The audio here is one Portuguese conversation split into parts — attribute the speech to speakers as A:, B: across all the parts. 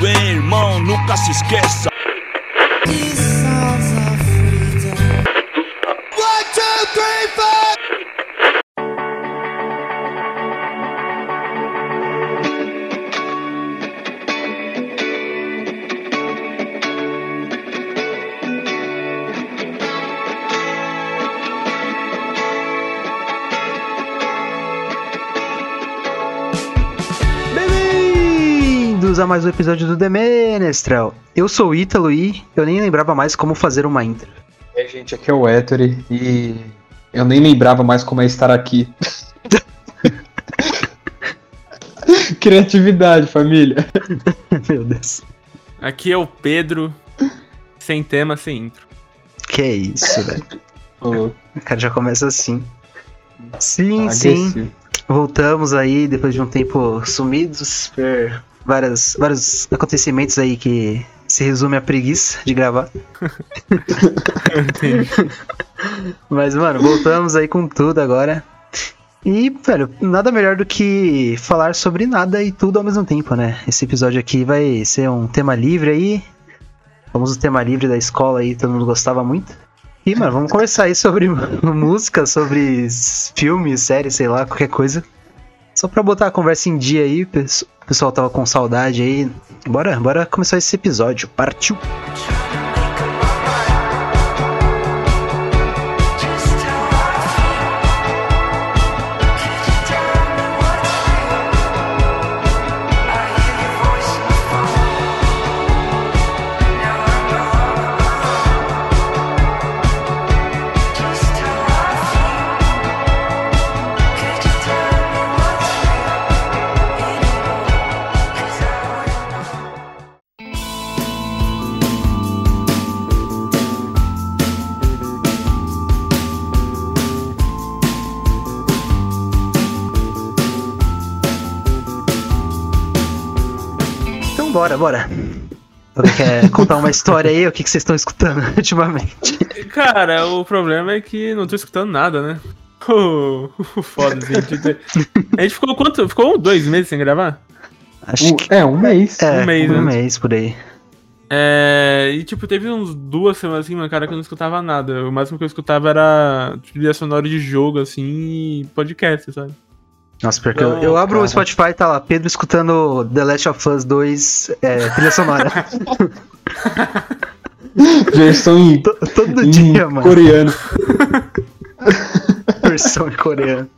A: Bem, irmão, nunca se esqueça.
B: Bem-vindos a mais um episódio do The Menestral. Eu sou o Ítalo e eu nem lembrava mais como fazer uma intro.
C: É, gente, aqui é o Ettore e eu nem lembrava mais como é estar aqui. Criatividade, família.
B: Meu Deus.
D: Aqui é o Pedro, sem tema, sem intro.
B: Que isso, velho. O cara já começa assim. Sim, sim.
C: agressivo.
B: Voltamos aí depois de um tempo sumidos por várias, vários acontecimentos aí que se resume à preguiça de gravar. Mas, mano, voltamos aí com tudo agora. E, velho, nada melhor do que falar sobre nada e tudo ao mesmo tempo, né? Esse episódio aqui vai ser um tema livre aí. Famoso tema livre da escola aí, todo mundo gostava muito. E, mano, vamos conversar aí sobre música, sobre filmes, séries, sei lá, qualquer coisa. Só pra botar a conversa em dia aí, o pessoal tava com saudade aí. Bora, bora começar esse episódio. Partiu! Então bora, bora. Alguém quer contar uma história aí? O que, que vocês estão escutando ultimamente?
D: Cara, o problema é que não tô escutando nada, né? O o foda, assim. ter- A gente ficou quanto? Ficou dois meses sem gravar?
B: Acho
C: Um-
B: que
C: é, um mês.
B: é,
D: um mês,
B: um
D: né?
B: mês por aí.
D: É. E tipo, teve uns duas semanas assim, mano, cara, que eu não escutava nada. O máximo que eu escutava era trilha sonora de jogo, assim, e podcast, sabe?
B: Nossa, porque eu,
C: Não,
B: eu abro o
C: cara.
B: Spotify e tá lá, Pedro escutando The Last of Us 2, é, trilha sonora.
C: Versão em,
B: To- Todo
C: em
B: dia, mano.
C: coreano.
B: Versão em coreano.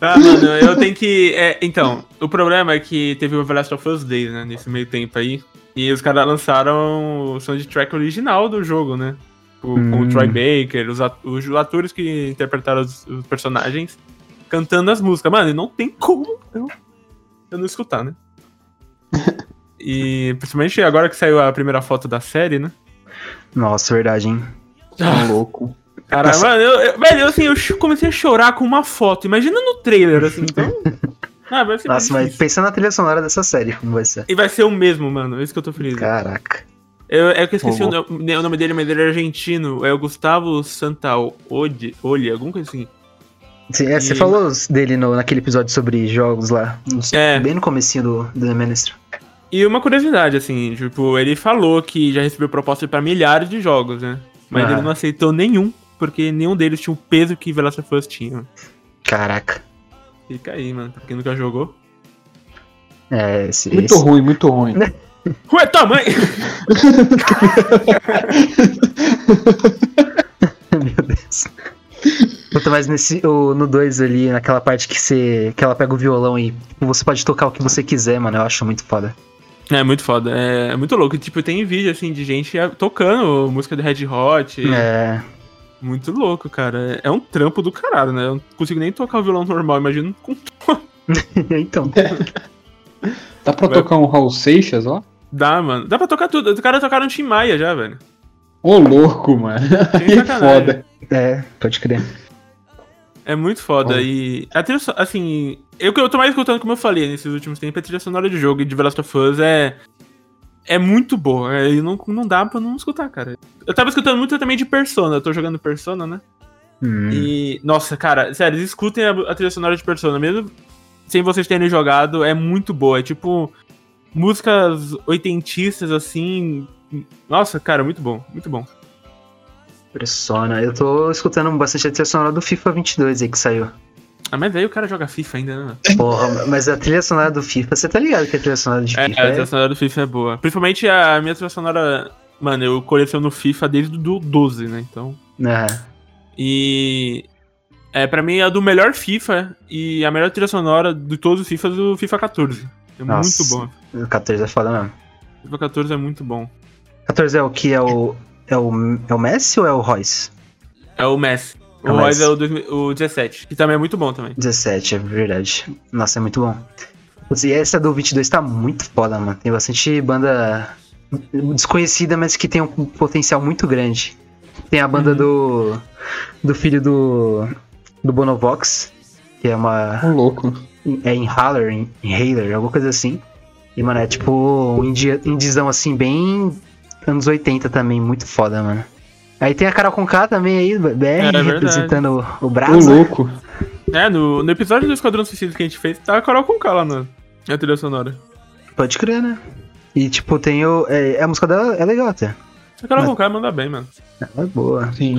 D: Ah, mano, eu tenho que. é, então, o problema é que teve o The Last of Us Days, né, nesse meio tempo aí. E os caras lançaram o soundtrack original do jogo, né? O, Com
B: Hum.
D: o Troy Baker, os, at- os atores que interpretaram os, os personagens cantando as músicas. Mano, e não tem como eu, eu não escutar, né? E principalmente agora que saiu a primeira foto da série, né?
B: Nossa, verdade, hein?
C: Tá louco.
D: Cara, mano, eu, eu- velho, assim, eu comecei a chorar com uma foto. Imagina no trailer, assim, então. Ah, vai ser mais
B: Nossa, mas pensando na trilha sonora dessa série, como vai ser?
D: E vai ser o mesmo, mano. É isso que eu tô feliz.
B: Caraca.
D: Eu, é que eu esqueci o, nome, o nome dele, mas ele é argentino. É o Gustavo Santaolli, Olli, alguma coisa assim.
B: Sim, é, você
D: E-
B: falou dele no, naquele episódio sobre jogos lá, no-
D: É.
B: bem no comecinho do, do The Ministry.
D: E uma curiosidade, assim, tipo, ele falou que já recebeu proposta pra milhares de jogos, né? Mas
B: Ah.
D: ele não aceitou nenhum, porque nenhum deles tinha o peso que The Last of Us tinha.
B: Caraca.
D: Fica aí, mano, pra quem nunca jogou.
B: É, esse,
C: Muito
B: esse-
C: ruim, muito ruim.
D: Ué, tua mãe!
B: Meu Deus. Puta, mas nesse, o, no 2 ali, naquela parte que, você, que ela pega o violão e tipo, você pode tocar o que você quiser, mano, eu acho muito foda.
D: É muito foda, é, é muito louco. Tipo, tem vídeo, assim, de gente tocando música do Red Hot.
B: É,
D: Muito louco, cara. É é um trampo do caralho, né? Eu não consigo nem tocar o violão normal, imagino com
B: então.
C: Dá pra
D: Vai-
C: tocar um Raul Seixas, ó?
D: Dá, mano. Dá pra tocar tudo. Os caras tocaram Tim Maia já, velho.
C: Ô, louco, mano. Que foda.
B: É, pode crer.
D: É muito foda.
C: Bom.
D: E a trilha, assim, eu que eu tô mais escutando, como eu falei, nesses últimos tempos, a trilha sonora de jogo e de The Last of Us é. é muito boa. É, e não, não dá pra não escutar, cara. Eu tava escutando muito também de Persona. Eu tô jogando Persona, né?
B: Hum.
D: E, nossa, cara, sério, escutem a, a trilha sonora de Persona, mesmo sem vocês terem jogado, é muito boa. É tipo músicas oitentistas, assim. Nossa, cara, muito bom, muito bom.
B: Persona. Eu tô escutando bastante a trilha sonora do FIFA 22 aí que saiu.
D: Ah, mas aí o cara joga FIFA ainda, né?
B: Porra, mas a trilha sonora do FIFA, você tá ligado que a trilha sonora de
D: É,
B: FIFA
D: a
B: é...
D: trilha sonora do FIFA é boa. Principalmente a minha trilha sonora. Mano, eu coleciono FIFA desde o 12, né? Então.
B: É.
D: E. É, pra mim, é a do melhor FIFA e a melhor trilha sonora de todos os FIFAs do FIFA 14. É
B: Nossa.
D: muito bom.
B: O 14 é foda mesmo.
D: FIFA 14 é muito bom.
B: 14 é o que é o. É o, é o Messi ou é o Royce?
D: É o Messi.
B: É
D: O
B: o
D: Royce é o, 2000 o 17, que também é muito bom também.
B: 17, é verdade. Nossa, é muito bom. E essa do 22 tá muito foda, mano. Tem bastante banda desconhecida, mas que tem um potencial muito grande. Tem a banda do. do filho do. do Bonovox, que é uma.
C: Ô, louco.
B: É Inhaler, In- Inhaler, alguma coisa assim. E, mano, é tipo um indi- indizão assim, bem anos 80 também, muito foda, mano. Aí tem a Carol Conká também aí, BR,
D: verdade.
B: representando o, o
C: Ô,
B: Brasa.
C: louco.
D: É, no, no episódio do Esquadrão Suicida que a gente fez, tá a Carol com lá na, na trilha sonora.
B: Pode crer, né? E, tipo, tem o. É, a música dela é legal até.
D: A Carol
B: Mas-
D: com manda bem, mano.
B: Ela é boa.
C: Sim.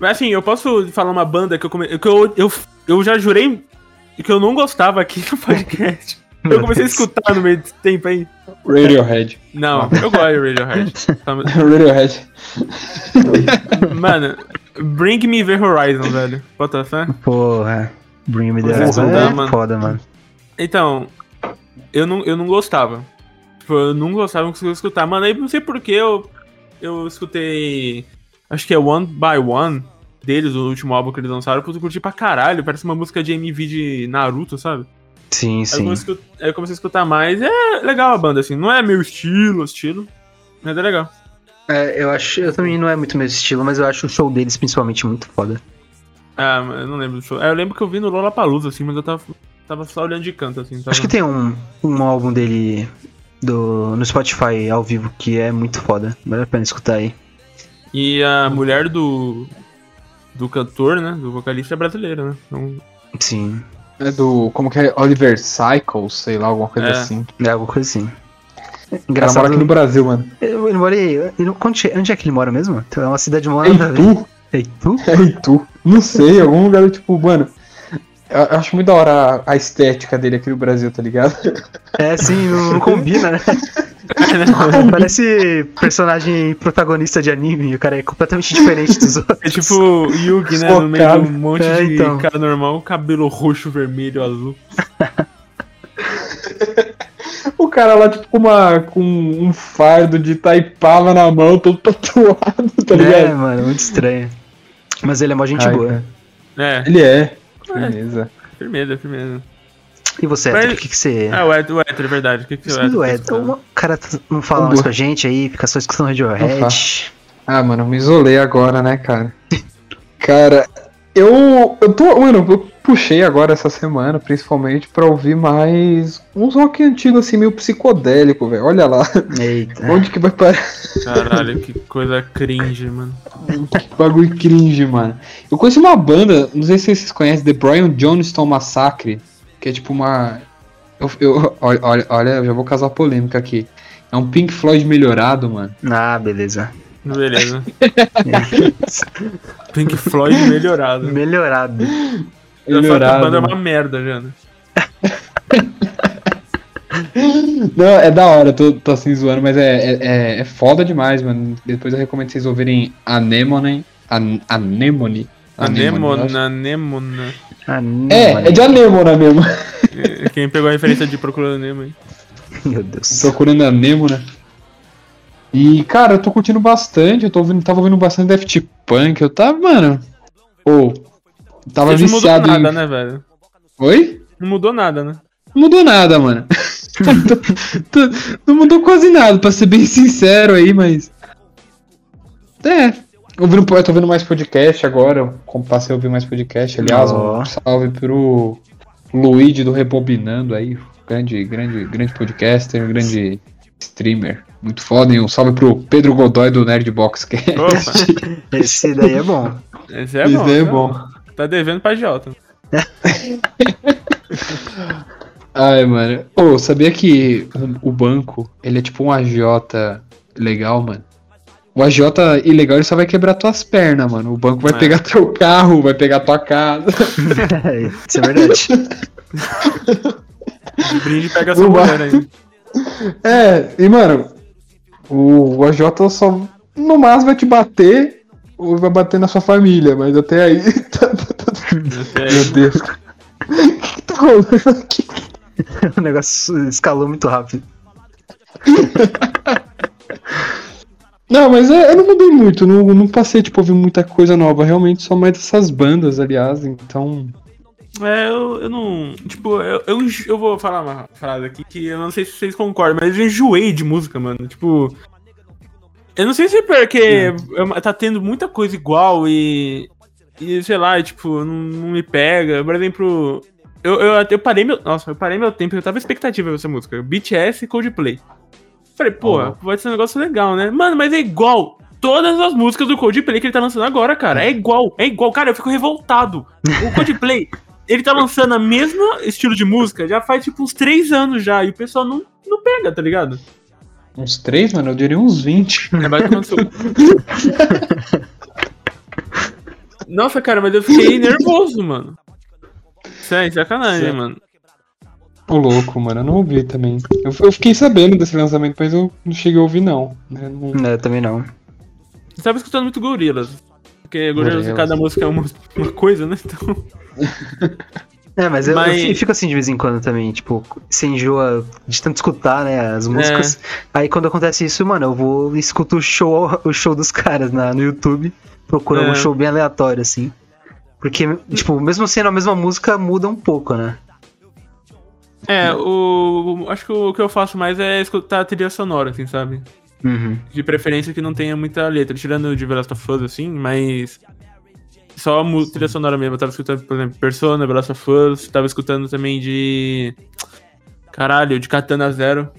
D: Mas assim, eu posso falar uma banda que eu, come... que eu, eu, eu já jurei que eu não gostava aqui no podcast. Eu comecei a escutar no meio desse tempo aí.
C: Radiohead.
D: Não, eu gosto de Radiohead. Tá-
C: Radiohead.
D: Mano, Bring Me The Horizon, velho. Bota fé?
B: Porra. Bring Me The Horizon é
D: mano.
B: foda, mano.
D: Então, eu não, eu não gostava. Tipo, eu não gostava, não conseguia escutar. Mano, aí não sei porquê eu, eu escutei. Acho que é One by One deles, o último álbum que eles lançaram. Eu curti pra caralho. Parece uma música de MV de Naruto, sabe?
B: Sim,
D: Aí eu,
B: sim.
D: comecei aí eu comecei a escutar mais. É legal a banda, assim. Não é meu estilo, estilo. Mas é legal.
B: É, eu acho. Eu também não é muito meu estilo, mas eu acho o show deles principalmente muito foda.
D: Ah, eu não lembro do show. É, eu lembro que eu vi no Lollapalooza, assim, mas eu tava, tava só olhando de canto, assim. Tava...
B: Acho que tem um, um álbum dele do, no Spotify ao vivo que é muito foda. Vale a pena escutar aí.
D: E a mulher do. Do cantor, né? Do vocalista é brasileira, né? Então,
B: Sim.
C: É do. Como que é? Oliver Cycles, sei lá, alguma coisa
D: É.
C: assim.
B: É alguma coisa assim. Engraçado.
C: mora aqui no Brasil, mano.
B: Ele mora aí. ele- onde, onde é que ele mora mesmo? É uma cidade mó
C: É
B: nada a ver.
C: Itu?
B: É Itu?
C: É Itu? Não sei, algum lugar tipo, mano. Eu eu acho muito da hora a, a estética dele aqui no Brasil, tá ligado?
B: É, sim, não, não combina, né? Parece personagem protagonista de anime. O cara é completamente diferente dos outros.
D: É tipo o Yugi, né? No meio de
C: Focado.
D: um monte
B: É,
D: de
B: então.
D: cara normal, cabelo roxo, vermelho, azul.
C: O cara lá, tipo, com, uma, com um fardo de taipava na mão, todo tatuado, tá
B: É,
C: ligado?
B: mano, muito estranho. Mas ele é mó gente
C: Ai,
B: boa.
C: cara.
D: É,
C: Ele é. Firmeza.
D: firmeza, firmeza.
B: E você, Héctor, o que, que você.
D: Ah, o Héctor, o Héctor, é verdade. O que, que o
B: Isso
D: Héctor
B: do
D: tá
B: Héctor,
D: escutando?
B: o cara tá- não fala mais com a gente aí, fica só escutando Radiohead.
C: Ah, mano, eu me isolei agora, né, cara? Cara, eu. Eu tô. Mano, eu puxei agora essa semana, principalmente, pra ouvir mais uns rock antigo, assim, meio psicodélico, velho. Olha lá.
B: Eita.
C: Onde que vai parar?
D: Caralho, que coisa cringe, mano.
C: Que bagulho cringe, mano. Eu conheci uma banda, não sei se vocês conhecem, The Brian Johnston Massacre, que é tipo uma. Eu, eu- olha, olha, eu já vou causar polêmica aqui. É um Pink Floyd melhorado, mano.
B: Ah, beleza.
D: Beleza. Pink Floyd melhorado.
B: Melhorado.
D: Que a banda é uma merda, já, né?
C: Não, é da hora, tô, tô assim zoando, mas é, é, é- é foda demais, mano. Depois eu recomendo vocês ouvirem Anemone. An Anemone.
D: Anemona, anemona.
C: É, é de Anemona mesmo.
D: É, Quem pegou a referência de Procurando Nemo aí.
B: Meu Deus.
C: Procurando Anemona. E, cara, eu tô curtindo bastante, eu tô ouvindo, tava ouvindo bastante Daft Punk, eu tava, mano. Pô, tava
D: Isso não mudou
C: viciado
D: nada,
C: em...
D: né, velho?
C: Oi?
D: Não mudou nada, né?
C: Não mudou nada, mano. Não mudou quase nada, pra ser bem sincero aí, mas. É. Ouvindo, eu tô ouvindo mais podcast agora. Eu passei a ouvir mais podcast. Aliás,
B: Ó.
C: um salve pro Luigi do Rebobinando aí. Grande, grande, grande podcaster, grande streamer. Muito foda, e um salve pro Pedro Godoy do é
D: Opa,
B: Esse daí é bom.
D: esse é
C: Isso
D: bom.
C: daí é
D: esse
C: bom.
D: Tá devendo pra Jota.
C: Ai, mano. Ô, sabia que o, o banco, ele é tipo um agiota legal, mano? O agiota ilegal, ele só vai quebrar tuas pernas, mano. O banco vai
D: É.
C: pegar teu carro, vai pegar tua casa.
B: Isso é verdade.
D: De brinde pega essa mulher aí.
C: É, e mano, o, o agiota só no máximo vai te bater ou vai bater na sua família, mas até aí. tá- tá- tá- Meu Deus. O que tá rolando aqui?
B: o negócio escalou muito rápido.
C: Não, mas é- eu não mudei muito, não, não passei, tipo, ouvir muita coisa nova, realmente só mais dessas bandas, aliás, então.
D: É, eu, eu não. Tipo, eu, eu, eu vou falar uma frase aqui que eu não sei se vocês concordam, mas eu enjoei de música, mano. Tipo. Eu não sei se é porque eu- tá tendo muita coisa igual e. E sei lá, tipo, não, não me pega. Por exemplo. Eu, eu, eu parei meu. Nossa, eu parei meu tempo, eu tava expectativa dessa música. BTS e Coldplay. Falei, pô,
C: Ó.
D: pode ser um negócio legal, né? Mano, mas é igual. Todas as músicas do Coldplay que ele tá lançando agora, cara. É igual, é igual. Cara, eu fico revoltado. O Coldplay, ele tá lançando a mesma estilo de música já faz tipo uns três anos já. E o pessoal não, não pega, tá ligado?
C: Uns três, mano, eu diria uns 20.
D: É mais seu... Nossa, cara, mas eu fiquei nervoso, mano. Sério, sacanagem,
C: Sério.
D: mano.
C: Ô louco, mano, eu não ouvi também. Eu, eu fiquei sabendo desse lançamento, mas eu não cheguei a ouvir, não. né, não-
B: Não, eu também não.
D: Você tava escutando muito Gorilas. Porque Gorilas,
C: Gorillaz.
D: cada música é uma, uma coisa, né? Então.
B: É, mas eu, eu
D: Mas-
B: fi- fico assim de vez em quando também, tipo, você enjoa de tanto escutar, né, as músicas. Aí quando acontece isso, mano, eu vou e escuto o show, o show dos caras na, no YouTube, procuro
D: É.
B: algum show bem aleatório, assim. Porque, tipo, mesmo sendo a mesma música, muda um pouco, né?
D: É, o. Acho que o que eu faço mais é escutar a trilha sonora, assim, sabe?
B: Uhum.
D: De preferência que não tenha muita letra, tirando de The Last of Us, assim, mas. Só a trilha sonora mesmo. Eu tava escutando, por exemplo, Persona, The Last of Us, tava escutando também de. Caralho, de Katana Zero.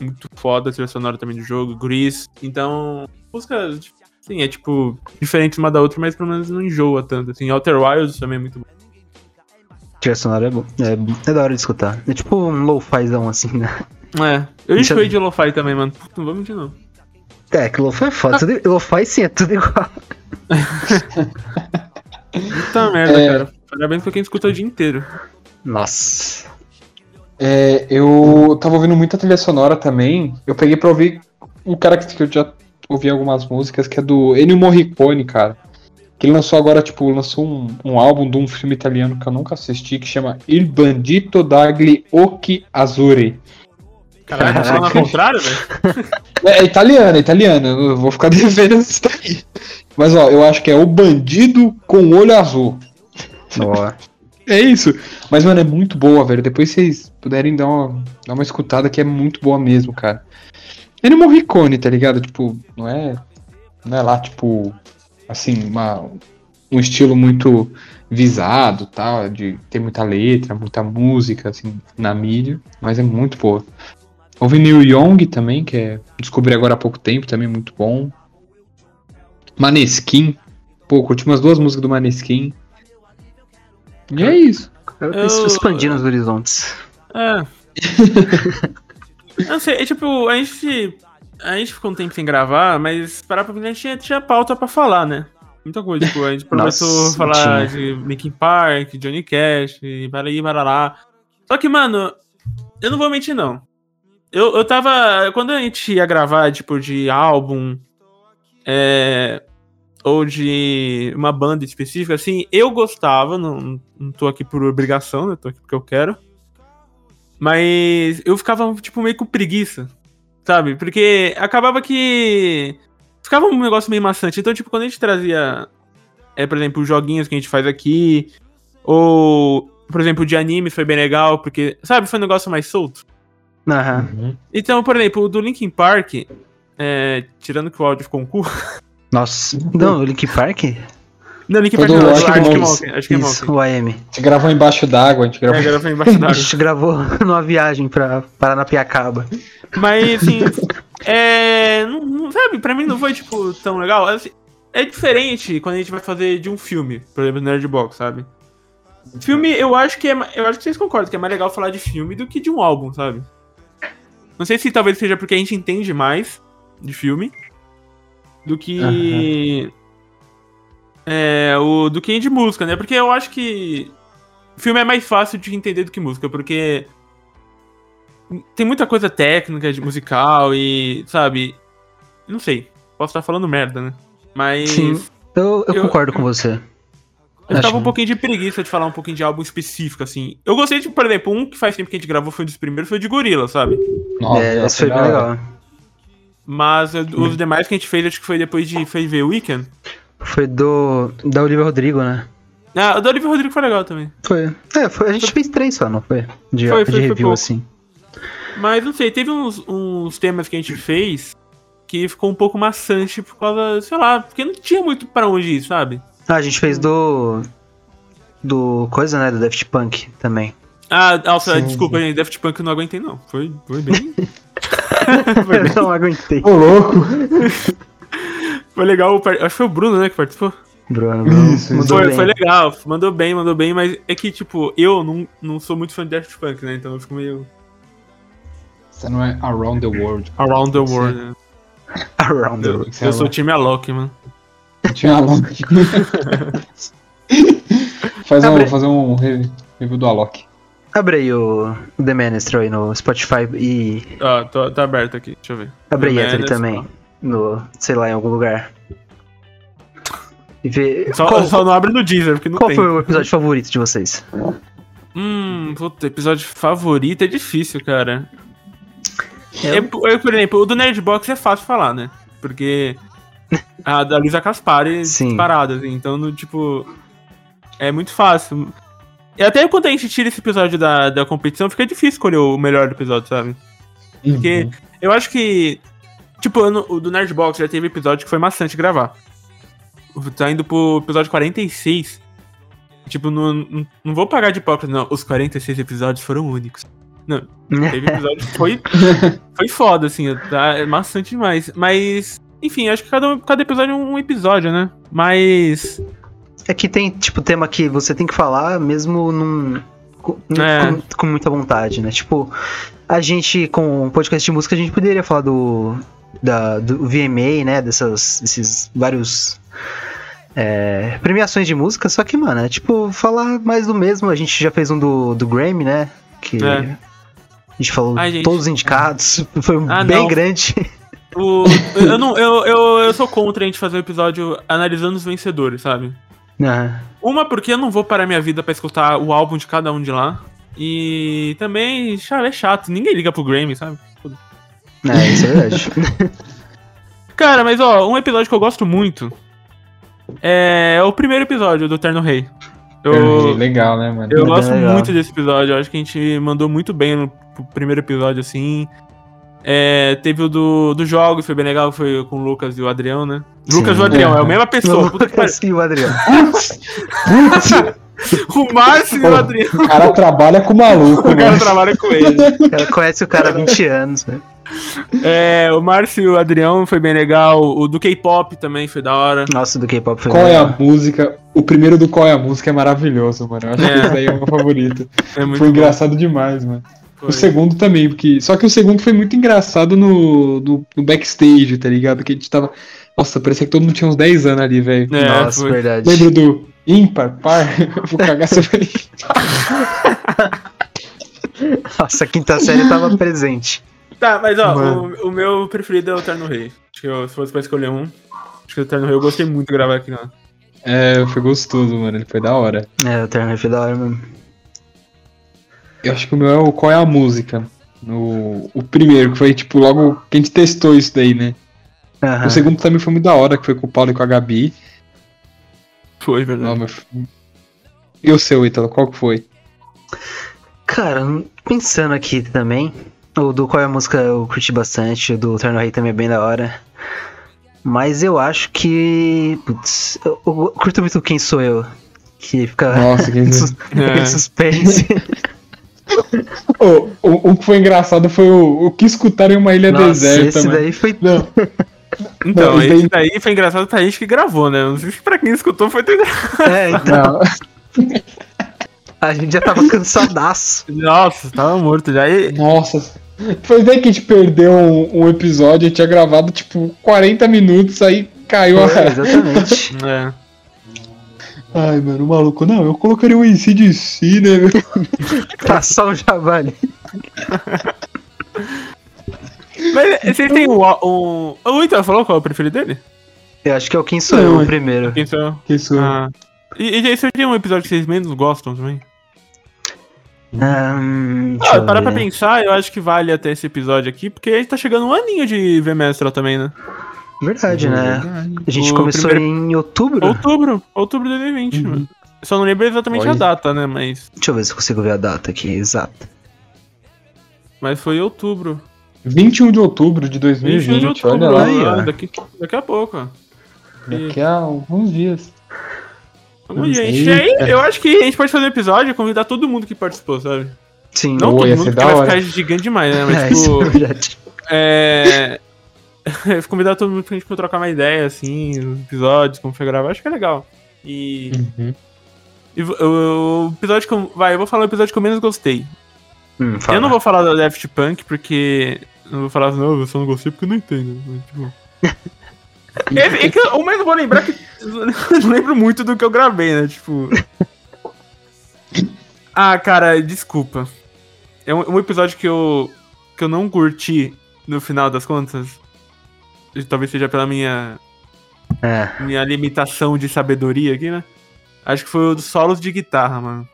D: Muito foda a trilha sonora também do jogo, Grease. Então, músicas, sim, é tipo, diferentes uma da outra, mas pelo menos não enjoa tanto, assim. Outer Wilds também é muito bom.
B: Trilha sonora é bom. É, é da hora de escutar. É tipo um lo-fizão, assim, né?
D: É, eu
B: Deixa-
D: enjoei de Lo-Fi também, mano. Não vou mentir, não.
B: É, que lo-fi é foda. Tudo, lo-fi sim, é tudo igual.
D: Puta merda,
C: É.
D: cara. Parabéns pra quem escuta o dia inteiro.
B: Nossa.
C: É, eu tava ouvindo muita trilha sonora também. Eu peguei pra ouvir um cara que que eu já ouvi algumas músicas, que é do Ennio Morricone, cara. Que ele lançou agora, tipo, lançou um, um álbum de um filme italiano que eu nunca assisti, que chama Il Bandito dagli Occhi Azzurri.
D: Caralho, tá falando ao
C: Caraca.
D: contrário, velho?
C: É, é italiano, é italiano. Eu vou ficar devendo isso daí. Mas ó, eu acho que é o bandido com olho azul.
B: Ó.
C: É isso. Mas, mano, é muito boa, velho. Depois vocês puderem dar uma, dar uma escutada que é muito boa mesmo, cara. Ele é Morricone, tá ligado? Tipo, não é. Não é lá, tipo. Assim, uma, um estilo muito visado tal, de ter muita letra, muita música, assim, na mídia. Mas é muito boa. Houve Neil Young também, que é. Descobri agora há pouco tempo, também muito bom. Maneskin. Pô, curti umas duas músicas do Maneskin. E é isso.
B: Eu,
D: Eu-
B: expandindo os horizontes.
D: É. Não sei, é tipo, a gente. A gente ficou um tempo sem gravar, mas parar pra a gente tinha, tinha pauta pra falar, né? Muita coisa, tipo, a gente aproveitou
B: Nossa,
D: falar de Linkin Park, Johnny Cash, e baraí, barará. Só que, mano, eu não vou mentir, não. Eu, eu tava. Quando a gente ia gravar, tipo, de álbum, é, ou de uma banda específica, assim, eu gostava, não, não tô aqui por obrigação, né? Tô aqui porque eu quero. Mas eu ficava, tipo, meio com preguiça, sabe? Porque acabava que. Ficava um negócio meio maçante. Então, tipo, quando a gente trazia, é, por exemplo, os joguinhos que a gente faz aqui, ou, por exemplo, de animes foi bem legal, porque, sabe, foi um negócio mais solto.
B: Aham.
D: Então, por exemplo, o do Linkin Park, é, tirando que o áudio ficou um cu,
B: Nossa. Não, o Link Park?
D: Não, Linkin
C: Foi
D: Park não,
C: Arctic
D: Arctic
C: Monkeys.
D: Monkey. Acho que é
B: Isso, o AM.
C: A gente gravou embaixo d'água, a gente
D: É,
C: gravou.
D: agora foi embaixo
B: A
D: d'água.
B: gente gravou numa viagem pra Paranapiacaba.
D: Mas, assim, é. Não, não- sabe, pra mim não foi, tipo, tão legal. Assim, é diferente quando a gente vai fazer de um filme, por exemplo, Nerdbox, sabe? Filme, eu acho que é. Eu acho que vocês concordam que é mais legal falar de filme do que de um álbum, sabe? Não sei se talvez seja porque a gente entende mais de filme do que. É, o, do que de música, né? Porque eu acho que filme é mais fácil de entender do que música, porque tem muita coisa técnica, de musical e, sabe? Não sei. Posso estar falando merda, né? Mas
B: Sim. Eu, eu
D: Eu-
B: concordo com você.
D: eu
B: Acho-
D: tava um pouquinho de preguiça de falar um pouquinho de álbum específico, assim. Eu gostei de, por exemplo, um que faz tempo que a gente gravou foi um dos primeiros, foi o de Gorila, sabe?
C: Nossa,
B: é, esse foi bem
C: hora.
B: legal.
D: Mas eh, os demais que a gente fez, acho que foi depois de foi ver Weekend.
B: Foi do. Da Olivia Rodrigo, né?
D: Ah, o do Oliver Rodrigo foi legal também.
B: Foi. É, foi, a gente fez três só, não foi? De,
D: Foi,
B: de
D: foi, foi
B: review,
D: pouco.
B: assim.
D: Mas não sei, teve uns, uns temas que a gente fez que ficou um pouco maçante por causa, sei lá, porque não tinha muito pra onde ir, sabe?
B: Ah, a gente fez do. Do. Coisa, né? Do Daft Punk também.
D: Ah, nossa,
C: Sim.
D: desculpa, gente, Daft Punk eu não aguentei não. Foi, foi bem. foi,
B: Eu
D: bem
B: não aguentei.
C: Ô, louco!
D: Foi legal, o acho que foi o Bruno, né, que participou.
B: Bruno, Bruno.
C: Isso,
B: mudou
D: Foi,
B: bem.
D: foi legal, mandou bem, mandou bem, mas é que, tipo, eu não, não sou muito fã de Daft Punk, né, então eu fico meio
C: Você não é Around the World.
D: around the world, né?
B: Around the
D: Eu,
B: world.
D: eu sou time Alok, mano.
C: Tinha uma Alok. Faz um, fazer um re- review do Alok.
B: Abre aí o, o The Minister aí no Spotify e
D: Ó, tô, tá aberto aqui, deixa eu ver.
B: abre aí ele também. No, sei lá, em algum lugar. E vê.
D: Só,
B: qual
D: só não abre no Deezer, porque não
B: qual
D: tem.
B: foi o episódio favorito de vocês?
D: Hum, puta, episódio favorito é difícil, cara.
B: Eu-
D: É, por é, por exemplo, o do Nerdbox é fácil falar, né? Porque a da Lisa Caspari
B: Sim.
D: parada, assim, então, no, tipo, é muito fácil. E até quando a gente tira esse episódio da, da competição, fica difícil escolher o melhor episódio, sabe? Porque
C: Uhum.
D: eu acho que, tipo, no- o do Nerdbox já teve episódio que foi maçante gravar. Tá indo pro episódio 46. Tipo, não, não, não vou pagar de hipócrita, não. Os 46 episódios foram únicos. Não, teve episódio que foi, foi foda, assim, tá? É maçante demais. Mas, enfim, acho que cada, cada episódio é um episódio, né? Mas.
B: É que tem, tipo, tema que você tem que falar mesmo num. Com,
D: É.
B: com- com muita vontade, né? Tipo, a gente, com um podcast de música, a gente poderia falar do. Da, do VMA, né? Dessas, desses vários. é, premiações de música, só que, mano, é tipo, falar mais do mesmo. A gente já fez um do, do Grammy, né? Que
D: É.
B: a gente falou
D: Ai, gente.
B: todos os indicados. Foi
D: Ah,
B: bem
D: não.
B: grande.
D: O, eu, não, eu, eu, eu sou contra a gente fazer um episódio analisando os vencedores, sabe?
B: Ah,
D: Uma, porque eu não vou parar minha vida pra escutar o álbum de cada um de lá. E também, é chato. Ninguém liga pro Grammy, sabe?
B: É, isso é verdade.
D: Cara, mas ó, um episódio que eu gosto muito é o primeiro episódio do Terno Rei. Eu,
C: Legal, né, mano?
D: eu
B: É
D: gosto
B: legal.
D: muito desse episódio. Eu acho que a gente mandou muito bem no primeiro episódio, assim. É, teve o do, do jogos, foi bem legal, foi com o Lucas e o Adrião, né? Lucas e o Adrião, é a mesma pessoa. Puta pariu.
B: Lucas e o Adriano.
D: o Márcio e o Adrião.
C: O cara trabalha com o maluco,
D: O cara
C: mano.
D: trabalha com ele.
B: O cara conhece o cara há 20 anos, né?
D: É, o Márcio e o Adrião foi bem legal. O do K-pop também foi da hora.
B: Nossa, do K-pop foi
C: Qual é a música? O primeiro do Qual é a música é maravilhoso, mano. Eu acho
D: É.
C: que esse daí é o meu favorito.
D: É muito
C: Foi
D: bom.
C: engraçado demais, mano.
D: Foi.
C: O segundo também, porque. Só que o segundo foi muito engraçado no, no, no backstage, tá ligado? Que a gente tava. Nossa, parecia que todo mundo tinha uns 10 anos ali, velho.
D: É,
B: Nossa,
D: foi.
B: verdade.
C: Lembra do ímpar, par? Vou cagar essa vez.
B: Nossa, a quinta série tava presente.
D: Tá, mas ó, o, o meu preferido é o Terno Rei. Acho que eu, se fosse pra escolher um, acho que o Terno Rei eu gostei muito de gravar aqui, não.
C: É, foi gostoso, mano. Ele foi da hora.
B: É, o Turner foi da hora mesmo.
C: Eu acho que o meu é o Qual é a música? No, o primeiro, que foi tipo logo que a gente testou isso daí, né?
B: Aham.
C: O segundo também foi muito da hora, que foi com o Paulo e com a Gabi.
D: Foi, verdade.
C: Não, mas... E o seu, Ítalo, qual que foi?
B: Cara, pensando aqui também, o do qual é a música eu curti bastante, o do Turner Rei também é bem da hora. Mas eu acho que. Putz, eu, eu curto muito quem sou eu. Que fica.
C: Nossa, que
B: sus-
D: É.
B: suspense.
C: o, o, o que foi engraçado foi o, o que escutaram em uma ilha
B: Nossa,
C: deserta,
B: esse
C: mano.
B: daí foi.
C: Não,
D: Então,
C: Não,
D: esse daí foi engraçado pra gente que gravou, né? Não sei se pra quem escutou foi tão engraçado.
B: É, então. A gente já tava cansadaço.
D: Nossa, tava morto já. E,
C: Nossa. Foi daí que a gente perdeu um, um episódio, a gente tinha gravado tipo 40 minutos, aí caiu
B: Foi,
C: a.
B: exatamente.
D: é.
C: Ai, mano, o maluco, não, eu colocaria o ICDC, né, meu?
B: Tá só o javali.
D: Mas vocês têm o. O, o Ita falou qual é o preferido dele?
B: Eu acho que é o quem sou
C: Não,
B: eu
C: é-
B: o primeiro.
D: Quem são?
C: Que isso.
D: Ah. E, e vocês têm um episódio que vocês menos gostam também?
B: Hum,
D: Ah, parar pra pensar, eu acho que vale até esse episódio aqui, porque a gente tá chegando um aninho de Vemestral também, né?
B: Verdade, né? A gente
D: O
B: começou
D: primeiro-
B: em outubro.
D: Outubro, outubro de 2020,
C: Uhum.
D: mano. Só não lembro exatamente
C: Olha.
D: a data, né? Mas,
B: Deixa eu ver se eu consigo ver a data aqui, exata.
D: mas foi outubro.
C: 21 de outubro de
D: 21
C: 2020,
D: de outubro,
C: olha lá.
B: aí, ó.
D: ah, daqui, daqui a pouco, ó.
C: Daqui a alguns dias.
D: Vamos, gente. E aí,
C: cara.
D: eu acho que a gente pode fazer um episódio e convidar todo mundo que participou, sabe?
B: Sim,
D: Não todo mundo, porque vai
C: hora.
D: ficar gigante demais, né? Mas,
B: é, isso
D: tipo,
B: é
D: é... convidar todo mundo pra gente trocar uma ideia, assim, os episódios, como foi gravar, acho que é legal. E,
C: Uhum.
D: e o, episódio que eu... Vai, eu vou falar o episódio que eu menos gostei.
B: Hum.
D: Eu não vou falar da Daft Punk, porque... Não vou falar assim, não, eu só não gostei porque eu não entendo. Mas, tipo... é, é que eu, mas eu vou lembrar que... eu não lembro muito do que eu gravei, né? Tipo... Ah, cara, desculpa. É um, um episódio que eu, que eu não curti no final das contas. Talvez seja pela minha,
B: É,
D: minha limitação de sabedoria aqui, né? Acho que foi o dos solos de guitarra, mano.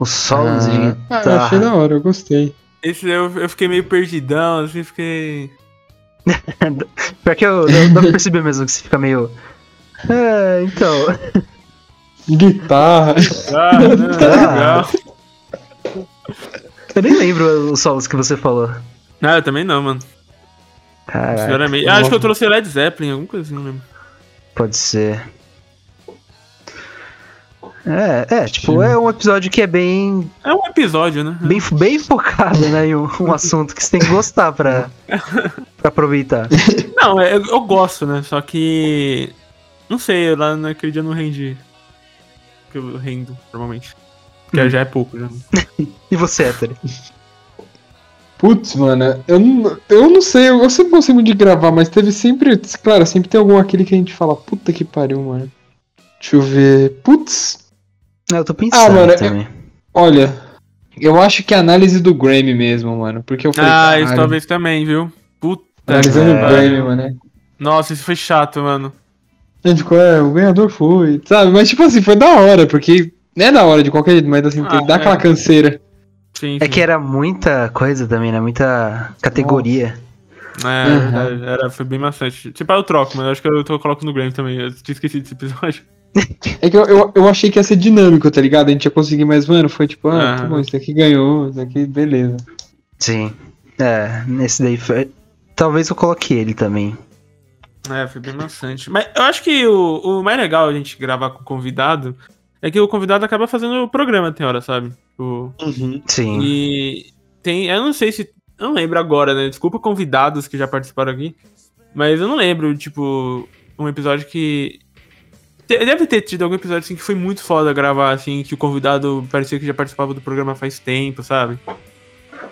B: os solos de
C: Ah, eu
B: guitarra.
C: achei da hora, eu gostei.
D: Esse eu, eu fiquei meio perdidão, assim, fiquei.
B: Pior que eu, pra perceber mesmo que você fica meio. É, então.
C: Guitarra.
D: Ah, não,
B: Tá.
D: legal.
B: Eu nem lembro os solos que você falou.
D: Ah, eu também não, mano.
B: Caraca,
D: Sinceramente. Ah, acho que eu trouxe Led Zeppelin, alguma coisa assim, não lembro.
B: pode ser. É, é, tipo, é um episódio que é bem,
D: É um episódio, né?
B: bem, bem focado, né, em um, um assunto que você tem que gostar pra, pra aproveitar.
D: Não, é- eu, eu gosto, né? Só que. Não sei, lá naquele dia eu não rendi. Que eu rendo, normalmente. Porque já é pouco, já.
B: E você, hétero?
C: Putz, mano, eu não, eu não sei, eu sempre gostei muito de gravar, mas teve sempre, claro, sempre tem algum aquele que a gente fala, puta que pariu, mano. Deixa eu ver. Putz,
B: eu tô pensando
C: Ah, mano,
B: também.
C: olha, eu acho que a análise do Grammy mesmo, mano, porque eu falei,
D: Ah, isso talvez também, viu? Puta.
C: analisando
B: É.
C: o Grammy, mano. né?
D: Nossa, isso foi chato, mano.
C: A gente ficou, é, o ganhador foi, sabe? Mas tipo assim, foi da hora, porque não é da hora de qualquer jeito, mas assim,
D: Ah,
C: tem, dá
D: é.
C: aquela canseira.
D: Sim,
B: É
D: sim.
B: que era muita coisa também, né? Muita categoria.
D: É,
C: Uhum.
D: era, foi bem maçante. Tipo, eu troco, mas eu acho que eu, eu coloco no Grammy também. Eu tinha esquecido desse episódio.
C: É que eu, eu, eu achei que ia ser dinâmico, tá ligado? A gente ia conseguir, mas, mano, foi tipo, ah, tá bom, isso daqui ganhou, isso daqui, beleza.
B: Sim. É, nesse daí foi. Talvez eu coloque ele também.
D: É, foi bem maçante. Mas eu acho que o, o mais legal a gente gravar com o convidado é que o convidado acaba fazendo o programa, tem hora, sabe? O,
B: Sim.
D: E tem. Eu não sei se. Eu não lembro agora, né? Desculpa convidados que já participaram aqui. Mas eu não lembro, tipo, um episódio que. Te- Deve ter tido algum episódio assim que foi muito foda gravar, assim, que o convidado parecia que já participava do programa faz tempo, sabe?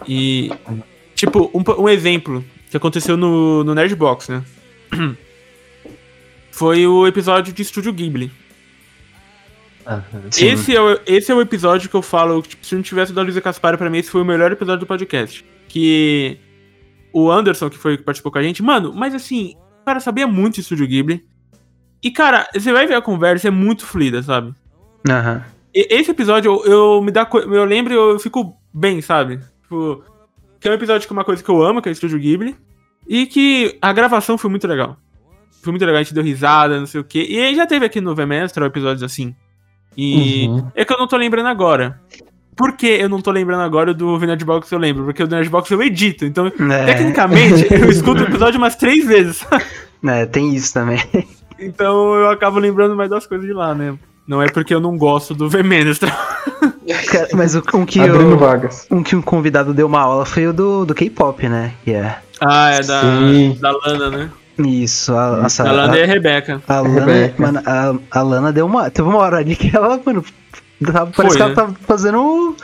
D: E. Tipo, um, um exemplo que aconteceu no, no Nerdbox, né? Foi o episódio de Estúdio Ghibli.
B: Sim.
D: Esse é, o, esse é o episódio que eu falo, tipo, se não tivesse da Luísa Caspari, pra mim esse foi o melhor episódio do podcast. Que o Anderson, que foi que participou com a gente, mano, mas assim, o cara sabia muito de Estúdio Ghibli. E, cara, você vai ver a conversa, é muito fluida, sabe?
B: Aham.
D: E- esse episódio, eu, eu me dá. Eu lembro e eu fico bem, sabe? Tipo, que é um episódio que é uma coisa que eu amo, que é Estúdio Ghibli. E que a gravação foi muito legal. Foi muito legal, a gente deu risada, não sei o quê. E aí já teve aqui no Vemestra episódios assim. E
C: Uhum.
D: é que eu não tô lembrando agora. Por que eu não tô lembrando agora do Nerdbox eu lembro? Porque o Nerdbox eu edito. Então,
B: É.
D: tecnicamente, eu escuto o episódio umas três vezes.
B: É, tem isso também.
D: Então eu acabo lembrando mais das coisas de lá, né? Não é porque eu não gosto do V-Menestra.
B: Cara, mas o, um, que
C: Abrindo
B: eu-
C: vagas.
B: um que um convidado deu uma aula foi o do, do K-pop, né? Que é
D: Ah, é da,
C: Sim.
D: da Lana, né?
B: isso. A, nossa,
D: Da Lana
B: a-
D: e a Rebeca.
B: A Lana,
C: Rebeca.
B: mano, a, a Lana deu uma. Teve uma hora ali que ela, mano, tava- parece
D: Foi,
B: que ela
D: né?
B: tava fazendo o,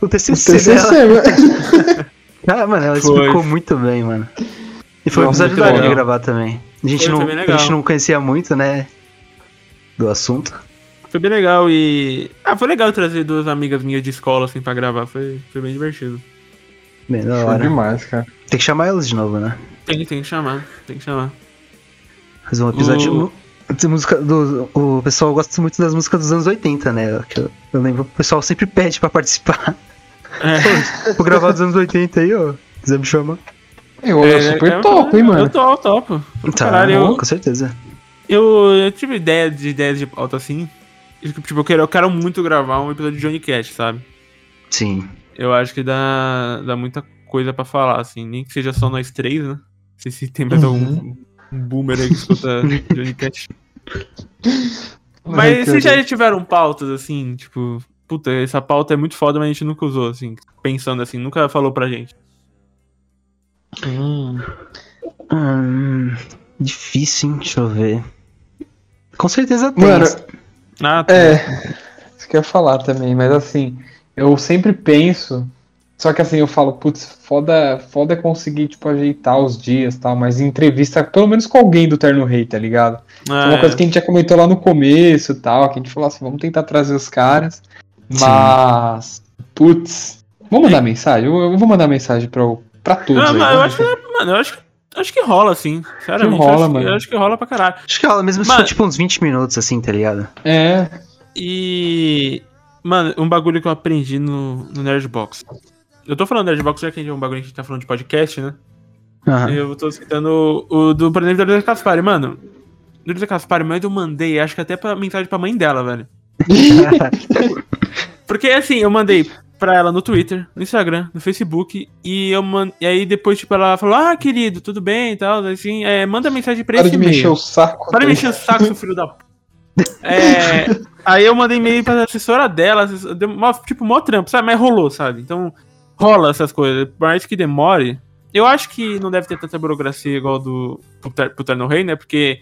B: o TCC,
C: TCC,
B: dela.
C: mano.
B: Ah, mano, ela
D: Foi.
B: explicou muito bem, mano. E foi um episódio hora de
D: legal.
B: gravar também. A gente,
D: Foi,
B: não,
D: foi
B: a
D: legal.
B: gente não conhecia muito, né? Do assunto.
D: Foi bem legal e. Ah, foi legal trazer duas amigas minhas de escola assim pra gravar. Foi, foi bem divertido.
B: Bem da hora.
C: demais, cara.
B: Tem que chamar elas de novo, né?
D: Tem, tem que chamar, tem que chamar.
B: Fazer um episódio.
D: O-
B: de música do, o pessoal gosta muito das músicas dos anos 80, né? Que eu, eu lembro, o pessoal sempre pede pra participar.
D: É.
B: Vou gravar dos anos 80 aí, ó. Quiser me chamar.
C: Eu, eu super
D: é,
C: topo, hein,
D: Eu
C: mano.
D: topo, topo.
B: Tá,
D: Caralho, eu-
B: com certeza.
D: Eu, eu tive ideia de ideias de pauta assim. Tipo, eu quero, eu quero muito gravar um episódio de Johnny Cash, sabe?
B: Sim.
D: Eu acho que dá, dá muita coisa pra falar, assim. Nem que seja só nós três, né? Não sei se tem mais algum
C: Uhum.
D: um boomer aí que escuta Johnny Cash. Mas vocês já tiveram pautas, assim, tipo... Puta, essa pauta é muito foda, mas a gente nunca usou, assim. Pensando assim, nunca falou pra gente.
C: Hum.
B: Hum, difícil, hein? Deixa eu ver. Com certeza tem.
C: Mano,
D: Ah, tá.
C: É, isso que eu ia falar também, mas assim, eu sempre penso, só que assim, eu falo, putz, foda, foda é conseguir, tipo, ajeitar os dias e tal, mas em entrevista, pelo menos com alguém do Terno Rei, tá ligado?
D: Ah,
C: É uma
D: é.
C: coisa que a gente já comentou lá no começo e tal, que a gente falou assim, vamos tentar trazer os caras, mas, putz, vamos mandar mensagem? Eu, eu vou mandar mensagem pra, o- pra todos
D: Ah,
C: aí,
D: mas eu acho que, mano, eu acho, que- acho que rola, assim. Sinceramente,
C: rola,
D: eu acho, que-
C: mano.
D: Eu acho que rola pra caralho.
B: Acho que ela mesmo se
D: Mano-
B: for tipo uns 20 minutos, assim, tá ligado?
C: É,
D: E. Mano, um bagulho que eu aprendi no, no Nerdbox. Eu tô falando Nerdbox já que é um bagulho que a gente tá falando de podcast, né?
B: Aham.
D: Eu tô citando o, o do, por exemplo, da Luísa Caspari. Mano, Luísa Caspari, mas eu mandei, acho que até pra mensagem pra mãe dela, velho. Porque assim, eu mandei pra ela no Twitter, no Instagram, no Facebook, e eu man... e aí depois, tipo, ela falou, ah, querido, tudo bem e tal, assim, é, manda mensagem pra
C: para
D: esse
C: de mexer
D: e-mail.
C: o saco.
D: Para de mexer o saco, seu filho da p. É, aí eu mandei e-mail pra assessora dela, assessora- deu tipo, mó trampo, sabe? Mas rolou, sabe? Então, rola essas coisas. Por mais que demore, eu acho que não deve ter tanta burocracia igual do pro Ter- pro Terno Rei, né? Porque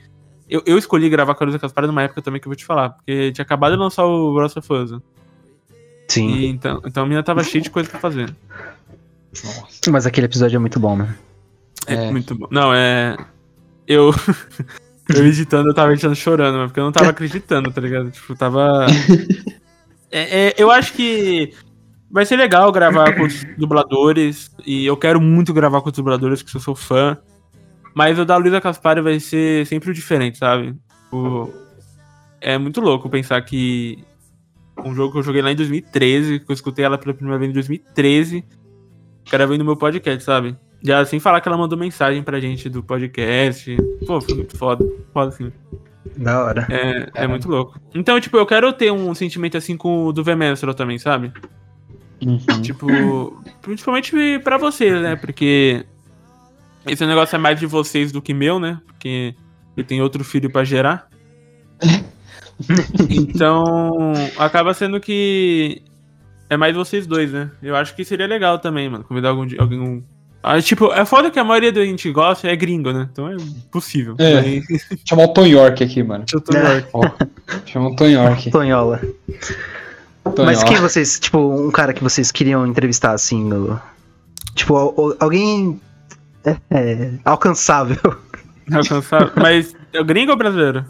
D: eu, eu escolhi gravar com a Luísa Caspar numa época também que eu vou te falar. Porque tinha acabado de lançar o Last of Us. Né?
B: Sim.
D: E então, então a minha tava cheia de coisa pra fazer.
C: Nossa.
B: Mas aquele episódio é muito bom, mano.
D: É,
C: É.
D: muito bom. Não, é. Eu. eu editando, eu tava editando chorando, mas porque eu não tava acreditando, tá ligado? Tipo, tava. É, é, eu acho que vai ser legal gravar com os dubladores. E eu quero muito gravar com os dubladores, porque eu sou fã. Mas o da Luísa Caspari vai ser sempre o diferente, sabe? Tipo, é muito louco pensar que um jogo que eu joguei lá em 2013, que eu escutei ela pela primeira vez em 2013, gravei no meu podcast, sabe? Já sem falar que ela mandou mensagem pra gente do podcast. Pô, foi muito foda. Foda, assim.
B: Da hora.
D: É, é muito louco. Então, tipo, eu quero ter um sentimento assim com o do Vemestro também, sabe?
C: Uhum.
D: Tipo, principalmente pra vocês, né? Porque esse negócio é mais de vocês do que meu, né? Porque eu tenho outro filho pra gerar. Então, acaba sendo que é mais vocês dois, né? Eu acho que seria legal também, mano, convidar algum dia- alguém. um- Ah, tipo, é foda que a maioria da gente gosta é gringo, né? Então é possível.
C: É.
D: Aí,
C: Chamar o Tom York aqui, mano.
D: eu tô
B: É.
C: Ó, chama o Tom York.
B: Tonhola.
C: Tom
B: Mas
C: York.
B: quem vocês, tipo, um cara que vocês queriam entrevistar, assim, no... Tipo, al- al- alguém é, é, alcançável.
D: alcançar. Mas é gringo ou brasileiro?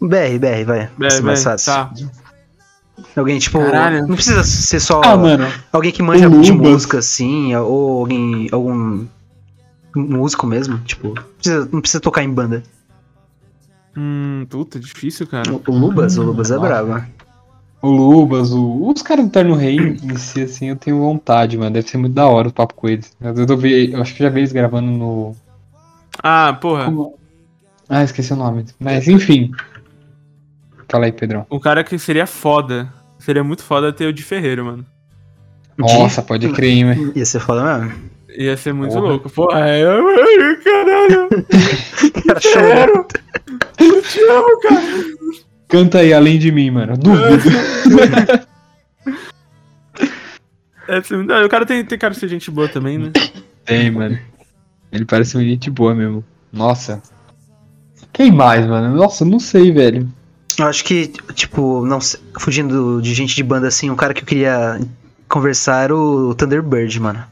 B: BR, BR, vai. Vai ser mais fácil.
D: Tá.
B: Alguém, tipo,
D: Caralho.
B: não precisa ser só
C: Ah, mano.
B: alguém que manja de música, assim, ou alguém, algum músico mesmo, tipo, não precisa, não precisa tocar em banda.
D: Hum, puta, difícil, cara.
B: O, o Lubas, o Lubas é
C: Hum,
B: brabo.
C: O Lubas, o... os caras do Terno Rei em si, assim, eu tenho vontade, mano. Deve ser muito da hora o papo com eles. Às vezes eu, vi, eu acho que já vi eles gravando no.
D: Ah, porra.
C: Ah, esqueci o nome. Mas enfim. Fala aí, Pedrão.
D: O cara que seria foda. Seria muito foda ter o de Ferreiro, mano.
C: Nossa, pode crer, hein, velho.
B: Ia ser foda mesmo.
D: Ia ser muito
C: Porra.
D: louco. Pô, é, eu, ai, caralho,
B: Cara, chorando.
D: eu te amo, cara.
C: Canta aí, além de mim, mano. Duvido.
D: É, assim, não, o cara tem, tem cara de ser gente boa também, né?
C: Tem, mano. Ele parece uma gente boa mesmo. Nossa. Quem mais, mano? Nossa, eu não sei, velho.
B: Eu acho que, tipo, não fugindo de gente de banda assim, um cara que eu queria conversar era o Thunderbird, mano.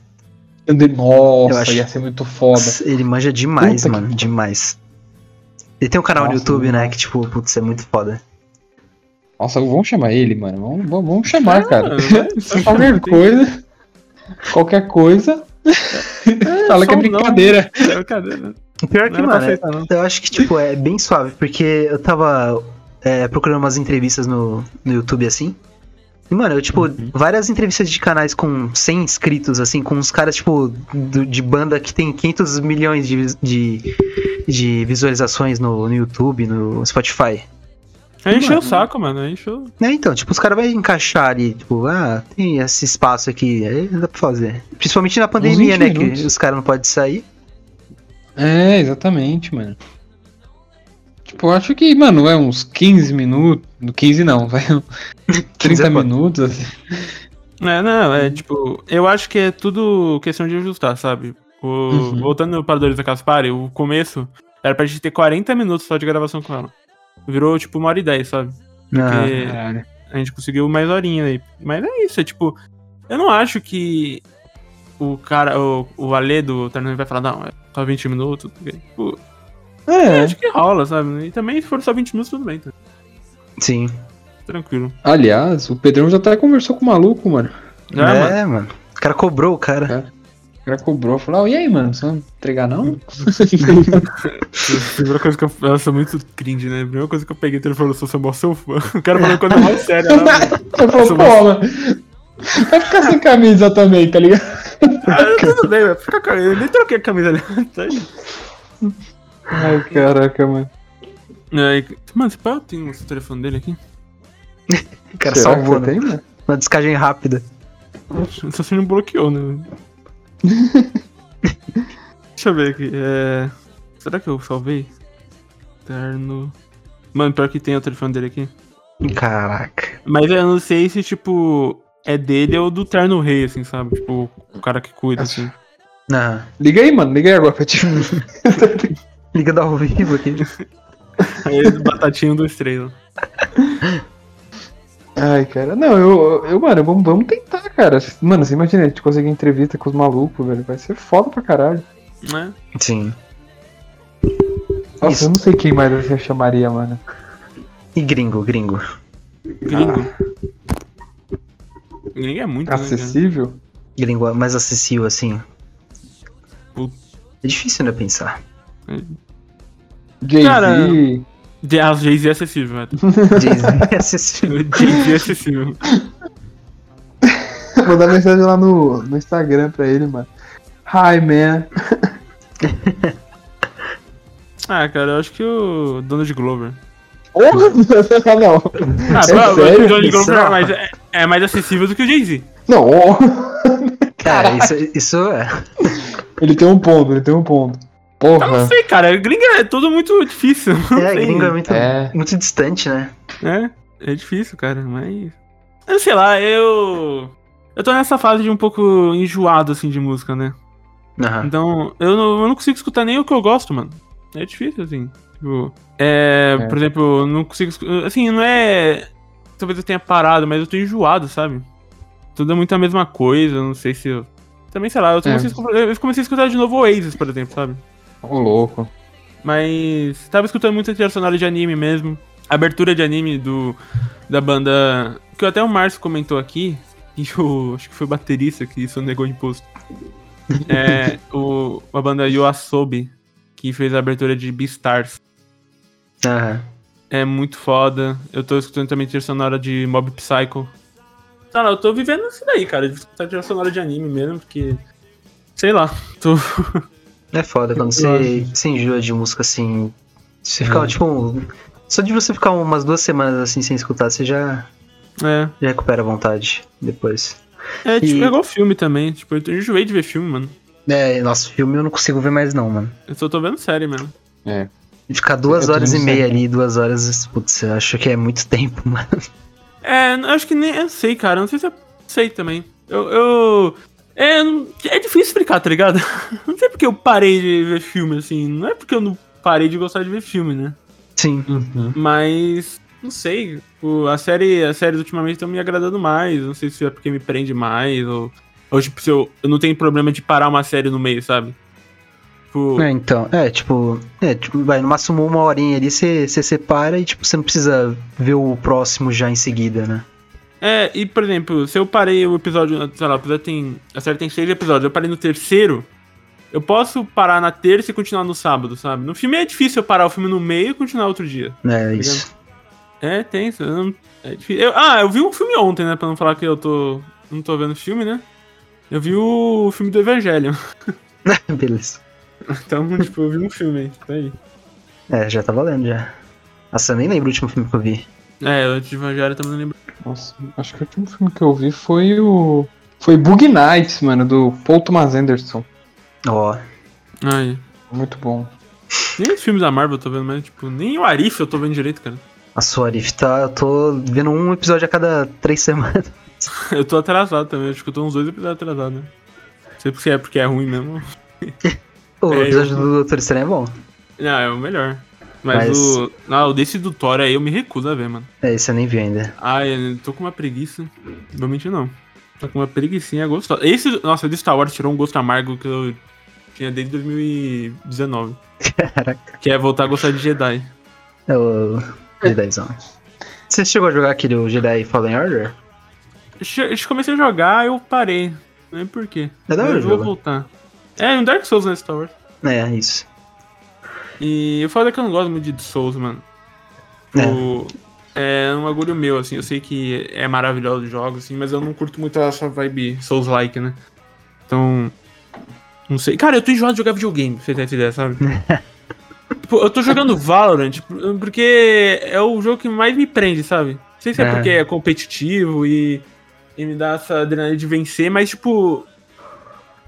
C: Nossa,
B: Eu acho-
C: ia ser muito foda.
B: Ele manja demais,
C: Puta que
B: mano, demais. Ele tem um canal no
C: Nossa,
B: YouTube, né,
C: mano.
B: que, tipo, putz, é muito foda.
C: Nossa, vamos chamar ele, mano. Vamos, vamos, chamar, cara.
D: mano, vai, só
C: Qualquer coisa. Qualquer coisa. Fala que é
D: um não.
C: brincadeira.
D: É brincadeira.
B: O pior é que, mano,
D: aceitar, não.
B: eu acho que, tipo, é bem suave, porque eu tava é, procurando umas entrevistas no, no YouTube, assim. E, mano, eu, tipo, várias entrevistas de canais com 100 inscritos, assim, com uns caras, tipo, do- de banda que tem 500 milhões de, de, de visualizações no, no YouTube, no Spotify.
D: Aí encheu o saco, mano. Aí encheu.
B: É, então, tipo, os caras vão encaixar ali, tipo, ah, tem esse espaço aqui, aí dá pra fazer. Principalmente na pandemia,
C: 20
B: né, que
C: minutos.
B: os caras não podem sair.
C: É, exatamente, mano. Tipo, eu acho que, mano, é uns 15 minutos. 15 não, vai. uns 30
B: é
C: minutos, assim.
D: É, não, é tipo. Eu acho que é tudo questão de ajustar, sabe? O,
C: Uhum.
D: Voltando para Doris da Caspari, o começo era pra gente ter 40 minutos só de gravação com ela. Virou tipo uma hora e 10, sabe?
B: Ah,
D: Porque
C: Caralho.
D: a gente conseguiu mais horinha aí. Mas é isso, é tipo. Eu não acho que o cara, o, o Ale do Terno vai falar, não, é só 20 minutos. porque, Tipo,
C: É,
D: acho que rola, sabe? E também se for só 20 minutos, tudo bem, tá?
B: sim.
D: Tranquilo.
C: aliás, o Pedrão já até conversou com o maluco, mano.
D: É, mano.
B: é, mano. O cara cobrou o cara.
C: O cara cobrou, falou, "Ah, e aí, mano, você vai entregar não?
D: A primeira coisa que eu. Eu sou muito cringe, né? A primeira coisa que eu peguei, ele falou, sou seu maior seu fã. O cara falou coisa mais séria?
C: Ele falou, mano, vai ficar sem camisa também, tá ligado?
D: Ah, tudo bem, velho. Fica com a- Eu nem troquei a camisa ali.
C: Ai, caraca, mano.
D: Aí, Mano, você pode ter o telefone dele aqui?
B: O cara
C: Será
B: salvou, né?
C: tem, mano?
B: Uma descagem rápida.
D: Só se não bloqueou, né? Deixa eu ver aqui. É... Será que eu salvei? Terno. Mano, pior que tem o telefone dele aqui.
B: Caraca.
D: Mas eu não sei se, tipo, é dele ou do Terno Rei, assim, sabe? Tipo, o cara que cuida, assim.
B: Ah,
C: Liga aí, mano, liga aí agora pra ti.
B: liga do ao vivo aqui.
D: Aí, batatinha 1, 2, 3, ó.
C: Ai, cara, não, eu, eu mano, vamos, vamos tentar, cara. Mano, você imagina, a gente conseguir entrevista com os malucos, velho, vai ser foda pra caralho.
D: Né?
B: Sim.
C: Nossa,
B: Isso.
C: eu não sei quem mais você chamaria, mano.
B: E gringo, gringo.
D: Gringo. Gringo é muito, né?
C: Acessível?
B: Gringo mais acessível, assim.
D: Puta.
B: É difícil, né, pensar.
C: Jay-Z.
D: Cara, De- Ah, Jay-Z é acessível, né?
B: Jay-Z é acessível.
D: Jay-Z é acessível.
C: Mandar mensagem lá no, no Instagram pra ele, mano. Hi, man.
D: Ah, cara, eu acho que o Donald Glover.
C: Oh, não.
D: Ah,
C: É
D: acho que o
C: sério?
D: Donald Glover é mais, é, é mais acessível do que o Jay-Z.
C: Não.
B: Cara, isso, isso é.
C: ele tem um ponto, ele tem um ponto.
D: Eu não
C: Porra.
D: sei, cara. Gringo é tudo muito difícil.
B: É,
D: sei.
B: gringo é muito,
C: É.
B: muito distante, né?
D: É, é difícil, cara, mas. Eu sei lá, eu. Eu tô nessa fase de um pouco enjoado, assim, de música, né?
B: Aham.
D: Então, eu não, eu não consigo escutar nem o que eu gosto, mano. É difícil, assim. Tipo, é,
C: É.
D: Por exemplo, eu não consigo. Assim, não é. Talvez eu tenha parado, mas eu tô enjoado, sabe? Tudo é muito a mesma coisa, eu não sei se eu. Também, sei lá, eu comecei, a escu- eu comecei a escutar de novo Oasis, por exemplo, sabe?
C: Ô, louco.
D: Mas tava escutando muita trilha sonora de anime mesmo. Abertura de anime do da banda. Que até o Márcio comentou aqui. E o. Acho que foi o baterista que isso negou imposto. É. O, a banda Yoasobi, que fez a abertura de Beastars.
B: Aham.
D: É muito foda. Eu tô escutando também trilha sonora de Mob Psycho. Tá lá, eu tô vivendo isso daí, cara. De escutar trilha sonora de anime mesmo, porque. Sei lá, tô.
B: É foda quando você se enjoa de música assim. Você fica,
C: É.
B: tipo. Só de você ficar umas duas semanas assim sem escutar, você já,
D: É.
B: já recupera a vontade depois.
D: É tipo,
B: E-
D: é igual filme também. Tipo, eu enjoei de ver filme, mano.
B: É, nosso filme eu não consigo ver mais não, mano.
D: Eu só tô vendo série mesmo.
C: É.
B: Ficar duas
C: Eu
B: horas e meia
C: série.
B: ali, duas horas, putz, eu acho que é muito tempo, mano.
D: É, eu acho que nem. Eu sei, cara. Não sei se eu sei também. Eu. eu é, é difícil explicar, tá ligado? Não sei porque eu parei de ver filme, assim. Não é porque eu não parei de gostar de ver filme, né?
B: Sim.
C: Uhum.
D: Mas. Não sei. o- a série, as séries ultimamente estão me agradando mais. Não sei se é porque me prende mais. Ou, ou tipo, se eu, eu não tenho problema de parar uma série no meio, sabe? Tipo,
B: É, então, é, tipo, é, tipo, vai, no máximo uma horinha ali, você você separa e, tipo, você não precisa ver o próximo já em seguida, né?
D: É, e por exemplo, se eu parei o episódio, sei lá, o episódio tem. A série tem seis episódios, eu parei no terceiro, eu posso parar na terça e continuar no sábado, sabe? No filme é difícil eu parar o filme no meio e continuar outro dia.
B: É, isso.
D: É, tem isso. é difícil. Eu- ah, eu vi um filme ontem, né? Pra não falar que eu tô. Não tô vendo filme, né? Eu vi o filme do Evangelho.
B: Beleza.
D: Então, tipo, eu vi um filme aí. Tá aí.
B: É, já tá valendo já. Nossa, eu nem lembro o último filme que eu vi.
D: É, o de Evangelho também não lembro.
C: Nossa, acho que o último filme que eu vi foi o. Foi Bug Nights, mano, do Paul Thomas Anderson.
B: Ó,
D: Aí.
C: Muito bom.
D: Nem os filmes da Marvel eu tô vendo, mas, tipo, nem o Arif eu tô vendo direito, cara.
B: a sua Arif tá. Eu tô vendo um episódio a cada três semanas.
D: Eu tô atrasado também, acho que eu tô uns dois episódios atrasado, né? Não sei se é porque é ruim mesmo.
B: O
D: É,
B: episódio
D: eu-
B: do Doutor Estranho é bom.
D: Não, é o melhor. Mas,
B: Mas-
D: o. Não, o desse do Thor aí eu me recuso a ver, mano.
B: É, esse eu nem vi ainda.
D: Ai, eu tô com uma preguiça. Vou mentir, não. Tô com uma preguicinha gostosa. Esse, nossa, de Star Wars tirou um gosto amargo que eu tinha desde 2019.
B: Caraca.
D: Que é voltar a gostar de Jedi.
B: É o Jedizão. Você chegou a jogar aquele Jedi Fallen Order?
D: Eu comecei a jogar, eu parei. Não sei por quê.
B: É da hora
D: eu vou voltar. É, um Dark Souls né, Star Wars.
B: É, isso.
D: E eu falo que eu não gosto muito de Souls, mano. Tipo, é. um bagulho meu, assim. Eu sei que é maravilhoso os jogos, assim, mas eu não curto muito essa vibe Souls-like, né? Então. Não sei. Cara, eu tô enjoado de jogar videogame, pra você ter ideia, sabe? tipo, eu tô jogando Valorant porque é o jogo que mais me prende, sabe? Não sei se é,
B: É.
D: porque é competitivo e, e me dá essa adrenalina de vencer, mas, tipo.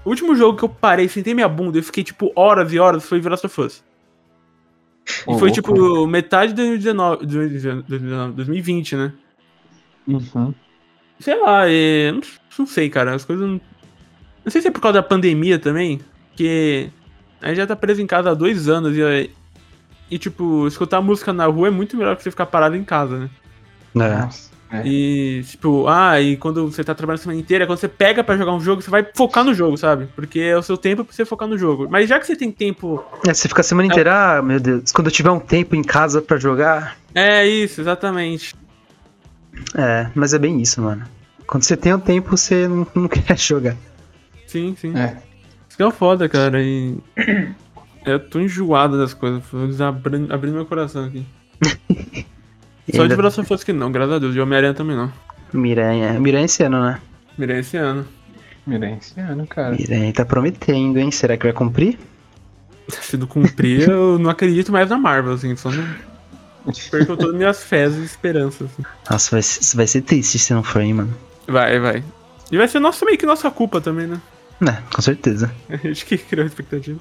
D: O último jogo que eu parei, sentei minha bunda e fiquei, tipo, horas e horas foi The Last of Us. E foi,
C: louco.
D: tipo, metade de 2019, 2019, 2020, né?
C: Uhum.
D: Sei lá, é, não, não sei, cara. As coisas não. Não sei se é por causa da pandemia também, que a gente já tá preso em casa há dois anos e, e tipo, escutar música na rua é muito melhor que você ficar parado em casa, né?
B: É.
C: É.
D: E, tipo, ah, e quando você tá trabalhando a semana inteira, quando você pega pra jogar um jogo, você vai focar no jogo, sabe? Porque é o seu tempo pra você focar no jogo. Mas já que você tem tempo.
B: É, você fica a semana inteira, ah, meu Deus, quando eu tiver um tempo em casa pra jogar.
D: É isso, exatamente.
B: É, mas é bem isso, mano. Quando você tem um tempo, você não, não quer jogar.
D: Sim, sim.
C: É.
D: Isso que é o foda, cara. E. Eu tô enjoado das coisas. Vou abrindo, abrindo meu coração aqui.
B: E
D: Só
B: ainda-
D: de Braço fosse que não, graças a Deus. De Homem-Aranha também não.
B: Miranha. Miranha esse ano, né?
D: Mirei esse ano.
C: Miranha esse ano, cara.
B: Miranha tá prometendo, hein? Será que vai cumprir?
D: Se não cumprir, eu não acredito mais na Marvel, assim. Só não. Perco todas as minhas fés e esperanças. Assim.
B: Nossa, vai, ser- vai ser triste se não for, hein, mano.
D: Vai, vai. E vai ser nossa, meio que nossa culpa também, né?
B: É, com certeza.
D: A gente que criou a expectativa.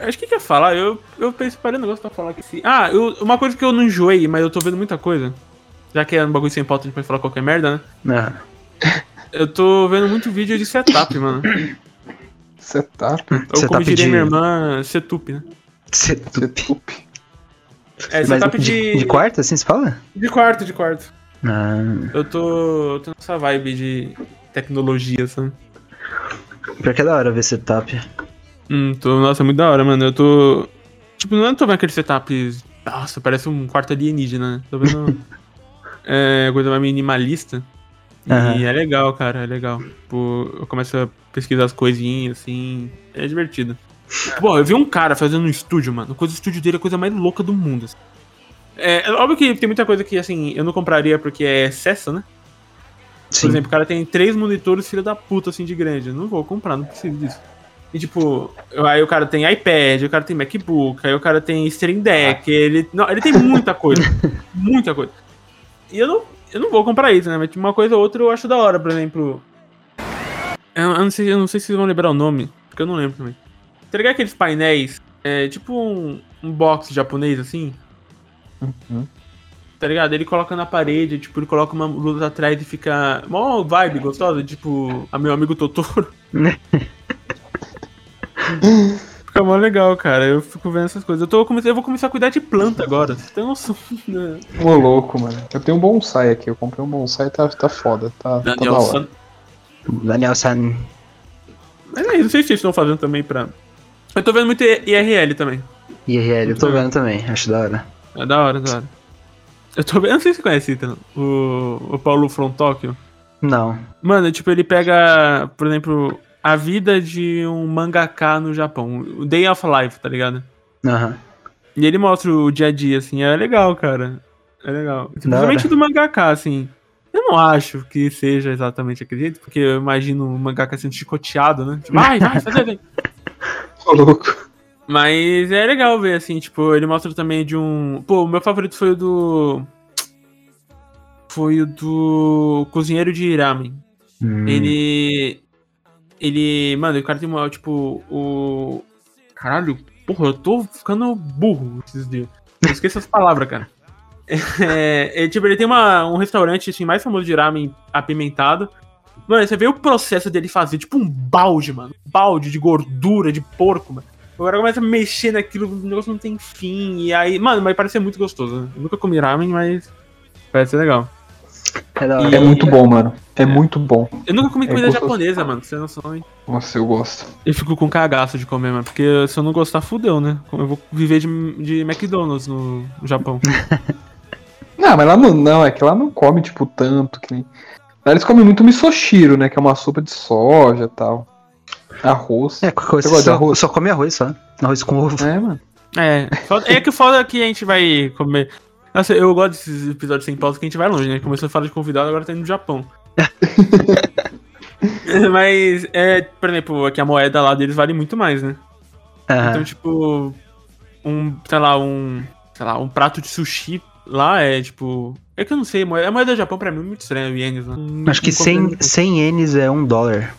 D: Acho que quer falar, eu, eu pensei parei um negócio pra falar que sim. Ah, eu- uma coisa que eu não enjoei, mas eu tô vendo muita coisa. Já que é um bagulho sem pauta, a gente pode falar qualquer merda, né?
B: Ah,
D: Eu tô vendo muito vídeo de setup, mano.
C: Setup.
D: Ou como
B: Setup
D: diria
B: de-
D: minha irmã, setup, né?
B: setup.
C: Setup.
D: É,
B: Mas
D: setup
B: de,
D: de,
B: de quarto, assim se fala?
D: de quarto, de quarto.
B: Ah,
D: Eu tô, eu tô nessa vibe de tecnologia, sabe?
B: pior que é da hora ver setup.
D: Hum, tô, nossa, muito da hora, mano. Eu tô. Tipo, não tô vendo aquele setup. Nossa, parece um quarto alienígena, né? Tô vendo. é, coisa mais minimalista. E
B: Aham.
D: é legal, cara, é legal. Tipo, eu começo a pesquisar as coisinhas, assim. É divertido. Bom, eu vi um cara fazendo um estúdio, mano. Coisa do estúdio dele é a coisa mais louca do mundo. assim. É, é óbvio que tem muita coisa que, assim, eu não compraria porque é excesso, né? Por
B: Sim.
D: exemplo, o cara tem três monitores filha da puta, assim, de grande. Eu não vou comprar, não preciso disso. E tipo, aí o cara tem iPad, o cara tem MacBook, aí o cara tem Stream Deck, ele. Não, ele tem muita coisa. muita coisa. E eu não, eu não vou comprar isso, né? Mas uma coisa ou outra eu acho da hora, por exemplo. Eu, eu não sei, eu não sei se vocês vão lembrar o nome, porque eu não lembro também. Tá ligado aqueles painéis? É tipo um, um box japonês assim?
C: Uhum.
D: Tá ligado? Ele coloca na parede, tipo, ele coloca uma luz atrás e fica. Mó vibe gostosa, tipo, a meu amigo Totoro. fica mó legal, cara. Eu fico vendo essas coisas. Eu, tô, eu vou começar a cuidar de planta agora. Você tem noção? né?
C: Ô, louco, mano. Eu tenho um bonsai aqui. Eu comprei um bonsai e tá, tá foda. Tá, tá da
D: Daniel
C: hora.
D: San.
B: Daniel San.
D: Mas é não sei se vocês estão fazendo também pra. Eu tô vendo muito IRL também.
B: IRL, eu tô vendo também, acho da hora.
D: É da hora, da hora. Eu tô vendo, eu não sei se você conhece Ethan, o, o Paulo From Tóquio.
B: Não.
D: Mano, tipo, ele pega, por exemplo, a vida de um mangaka no Japão. O Day of Life, tá ligado?
B: Aham.
D: E ele mostra o dia a dia, assim, é legal, cara. É legal. Principalmente do mangaka, assim. Eu não acho que seja exatamente aquele jeito, porque eu imagino o mangaka sendo chicoteado, né? Tipo, vai, vai, fazer, vai.
C: Ô, louco.
D: Mas é legal ver, assim, tipo, ele mostra também de um. Pô, o meu favorito foi o do. Foi o do Cozinheiro de Ramen.
B: Hum.
D: Ele. Ele. Mano, o cara tem uma. Tipo, o. Caralho, porra, eu tô ficando burro esses dias. Eu esqueço as palavras, cara. É, é, tipo, ele tem uma, um restaurante assim, mais famoso de ramen apimentado. Mano, você vê o processo dele fazer, tipo um balde, mano. Balde de gordura, de porco, mano. Agora começa a mexer naquilo, o negócio não tem fim. E aí, mano, mas parece ser muito gostoso. Né? Eu nunca comi ramen, mas parece ser legal.
B: É da hora.
C: É muito bom, mano. É muito bom.
D: Eu nunca comi
C: É
D: comida
C: gostoso.
D: japonesa, mano, você noção, hein?
C: Nossa, eu gosto.
D: Eu fico com cagaço de comer, mano. Porque se eu não gostar, fudeu, né? Eu vou viver de, de McDonald's no, Japão.
C: Não, mas lá não, não, é que lá não come, tipo, tanto que nem. Lá eles comem muito misoshiro, né? Que é uma sopa de soja e tal. Arroz.
B: É,
C: Você
B: só,
C: arroz?
B: só come arroz só. Arroz com ovo.
C: É, mano.
D: É, é que o foda é que a gente vai comer. Nossa, eu gosto desses episódios sem pausa que a gente vai longe, né? Começou a falar de convidado, agora tá indo no Japão. Mas, é, por exemplo, aqui a moeda lá deles vale muito mais, né?
B: Aham.
D: Então, tipo, um, sei lá, um, sei lá, um prato de sushi lá é, tipo... É que eu não sei, a moeda, a moeda do Japão pra mim é muito estranha, ienes, né? Não-
B: Acho que
D: não
B: 100,
D: compreendo.
B: 100 ienes é um dólar.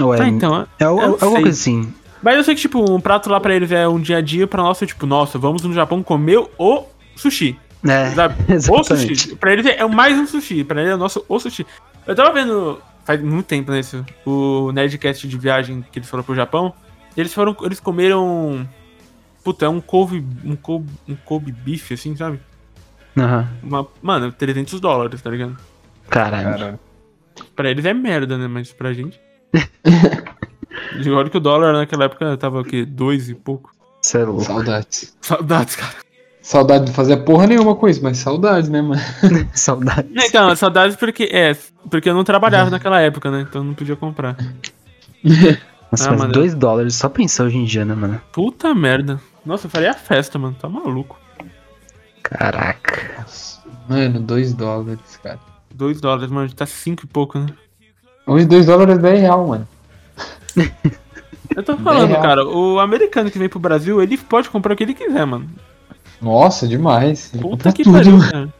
B: Ou é,
D: Ah, então,
B: é,
D: eu não
B: alguma coisa assim.
D: Mas eu sei que, tipo, um prato lá pra eles é um dia a dia, pra nós é tipo, nossa, vamos no Japão comer o sushi.
B: É,
D: Sabe? O sushi. Pra eles é mais um sushi. Pra eles é o nosso o sushi. Eu tava vendo faz muito tempo, né? Isso, o Nerdcast de viagem que eles foram pro Japão. Eles foram. Eles comeram. Puta, é um couve. Um couve, um couve bife, assim, sabe?
B: Aham.
D: Uma, mano, 300 dólares, tá ligado?
B: Caralho.
C: Caralho.
D: Pra eles é merda, né? Mas pra gente. Olha que o dólar naquela época tava o quê? Dois e pouco.
B: É louco.
C: Saudades.
D: Saudades, cara.
C: Saudade de fazer porra nenhuma com isso, mas saudades, né, mano?
B: Saudade.
D: Então, saudades porque. É, porque eu não trabalhava naquela época, né? Então eu não podia comprar.
B: Nossa,
D: Ah,
B: mas
D: mano.
B: 2 dólares só pensar hoje em dia, né, mano?
D: Puta merda. Nossa, eu faria festa, mano. Tá maluco.
B: Caraca.
C: Mano, 2 dólares, cara.
D: 2 dólares, mano. Tá 5 e pouco, né?
C: Hoje 2 dólares é 10 real, mano.
D: Eu tô falando, cara. O americano que vem pro Brasil, ele pode comprar o que ele quiser, mano.
C: Nossa, demais. Ele
D: Puta que
C: tudo,
D: pariu,
C: mano.
D: cara.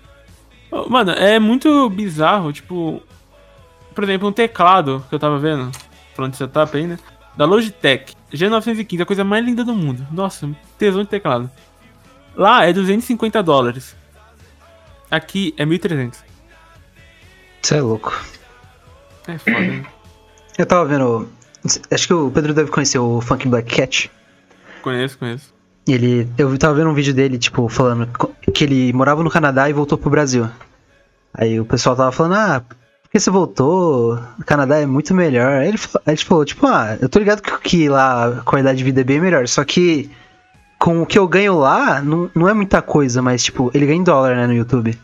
D: Mano, é muito bizarro, tipo. Por exemplo, um teclado que eu tava vendo, falando de setup aí, né? Da Logitech, G915, a coisa mais linda do mundo. Nossa, tesão de teclado. Lá é 250 dólares. Aqui é 1.300.
B: Você é louco.
D: É foda, né?
B: Eu tava vendo. Acho que o Pedro deve conhecer o Funk Black Cat.
D: Conheço, conheço.
B: Ele, eu tava vendo um vídeo dele, tipo, falando que ele morava no Canadá e voltou pro Brasil. Aí o pessoal tava falando, ah, por que você voltou? O Canadá é muito melhor. Aí ele, aí ele falou, tipo, ah, eu tô ligado que, que lá a qualidade de vida é bem melhor, só que com o que eu ganho lá, não, não é muita coisa, mas, tipo, ele ganha em dólar, né, no YouTube.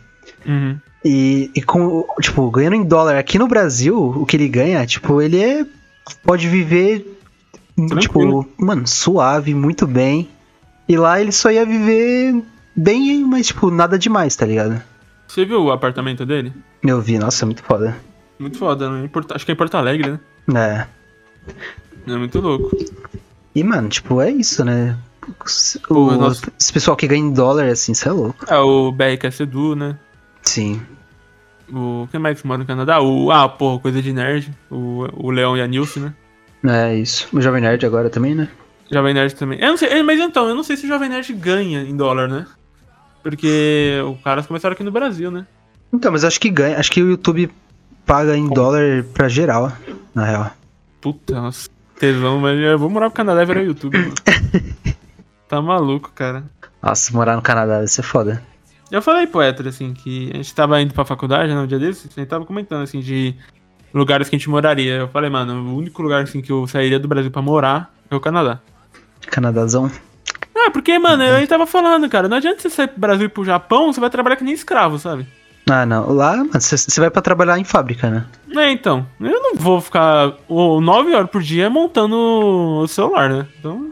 D: Uhum.
B: E, e com, tipo, ganhando em dólar aqui no Brasil, o que ele ganha, tipo, ele é. Pode viver,
D: Tranquilo.
B: tipo, mano, suave, muito bem. E lá ele só ia viver bem, mas, tipo, nada demais, tá ligado?
D: Você viu o apartamento dele?
B: Eu vi, nossa, muito foda.
D: Muito foda, né? Acho que é em Porto Alegre, né?
B: É.
D: É muito louco.
B: E, mano, tipo, é isso, né? O,
D: nossa.
B: Esse pessoal que ganha em dólar, assim, você é louco.
D: É o BRK Sedu, né?
B: Sim.
D: O. Quem mais que mora no Canadá? O. Ah, porra, coisa de nerd. O, o Leão e a Nilce, né?
B: É isso. O Jovem Nerd agora também, né?
D: Jovem Nerd também. Eu não sei, mas então, eu não sei se o Jovem Nerd ganha em dólar, né? Porque os caras começaram aqui no Brasil, né?
B: Então, mas acho que ganha. Acho que o YouTube paga em dólar pra geral, na real.
D: Puta, nossa, tesão, mas eu vou morar pro Canadá e virar YouTube. mano. tá maluco, cara.
B: Nossa, morar no Canadá deve ser foda.
D: Eu falei pro Héctor, assim, que a gente tava indo pra faculdade, né, um dia desses, a gente tava comentando, assim, de lugares que a gente moraria. Eu falei, mano, o único lugar, assim, que eu sairia do Brasil pra morar é o Canadá.
B: Canadazão.
D: Ah, porque, mano, a gente tava falando, cara, não adianta você sair pro Brasil e pro Japão, você vai trabalhar que nem escravo, sabe?
B: Ah, não. Lá, mano, você vai pra trabalhar em fábrica, né?
D: É, então, eu não vou ficar ô, nove horas por dia montando o celular, né? Então,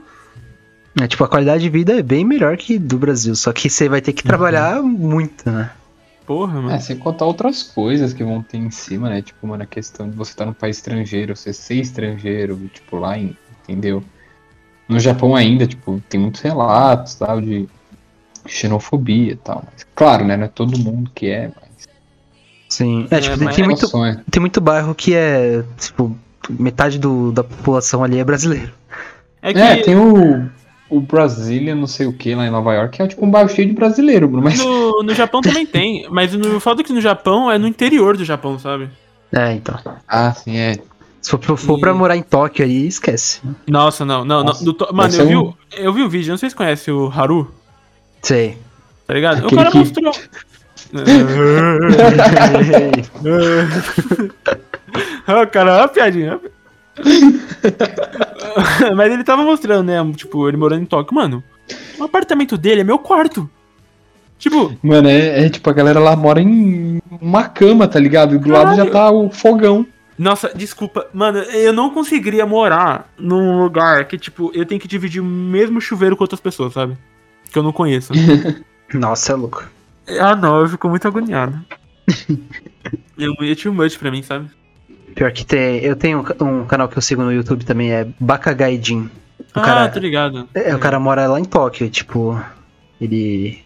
B: É, tipo, a qualidade de vida é bem melhor que do Brasil. Só que você vai ter que trabalhar muito, né?
D: porra, mano.
C: É, sem contar outras coisas que vão ter em cima, né? Tipo, mano, a questão de você estar num país estrangeiro, você ser estrangeiro, tipo, lá, em- entendeu? No Japão ainda, tipo, tem muitos relatos, tal, de xenofobia e tal. Mas, claro, né? Não é todo mundo que é, mas...
B: Sim. É, tipo,
D: É,
B: tem-
D: é
B: muito,
C: Sonho.
B: tem muito bairro que é, tipo, metade do, da população ali é brasileiro.
D: É que
C: É, tem o, o Brasília, não sei o que, lá em Nova York, que é tipo um bairro cheio de brasileiro, Bruno, mas...
D: no, no Japão também tem, mas no foda que no Japão é no interior do Japão, sabe?
B: É, então.
C: Ah, sim, é.
B: Se for, pra- for
D: E-
B: pra morar em Tóquio aí, esquece.
D: Nossa, não, não,
C: Nossa,
D: não. to- Mano, eu vi,
C: um-
D: o- eu vi o vídeo, não sei se você conhece o Haru,
B: Sei.
D: tá ligado? o
C: Aquele
D: cara
C: que-
D: mostrou. Ó, cara, ó a piadinha. Mas ele tava mostrando, né? Tipo, ele morando em Tóquio. Mano, o apartamento dele é meu quarto. Tipo,
C: Mano, é, é tipo, a galera lá mora em uma cama, tá ligado? E do lado já tá o fogão.
D: Nossa, desculpa. Mano, eu não conseguiria morar num lugar que, tipo, eu tenho que dividir o mesmo chuveiro com outras pessoas, sabe? Que eu não conheço.
B: Nossa, é louco.
D: ah, não, eu fico muito agoniado. eu ia too much pra mim, sabe?
B: Pior que tem. Eu tenho um, ca- canal que eu sigo no YouTube também, é Bakagaijin. O
D: ah,
B: cara,
D: tô ligado.
B: é, o cara mora lá em Tóquio, tipo. Ele.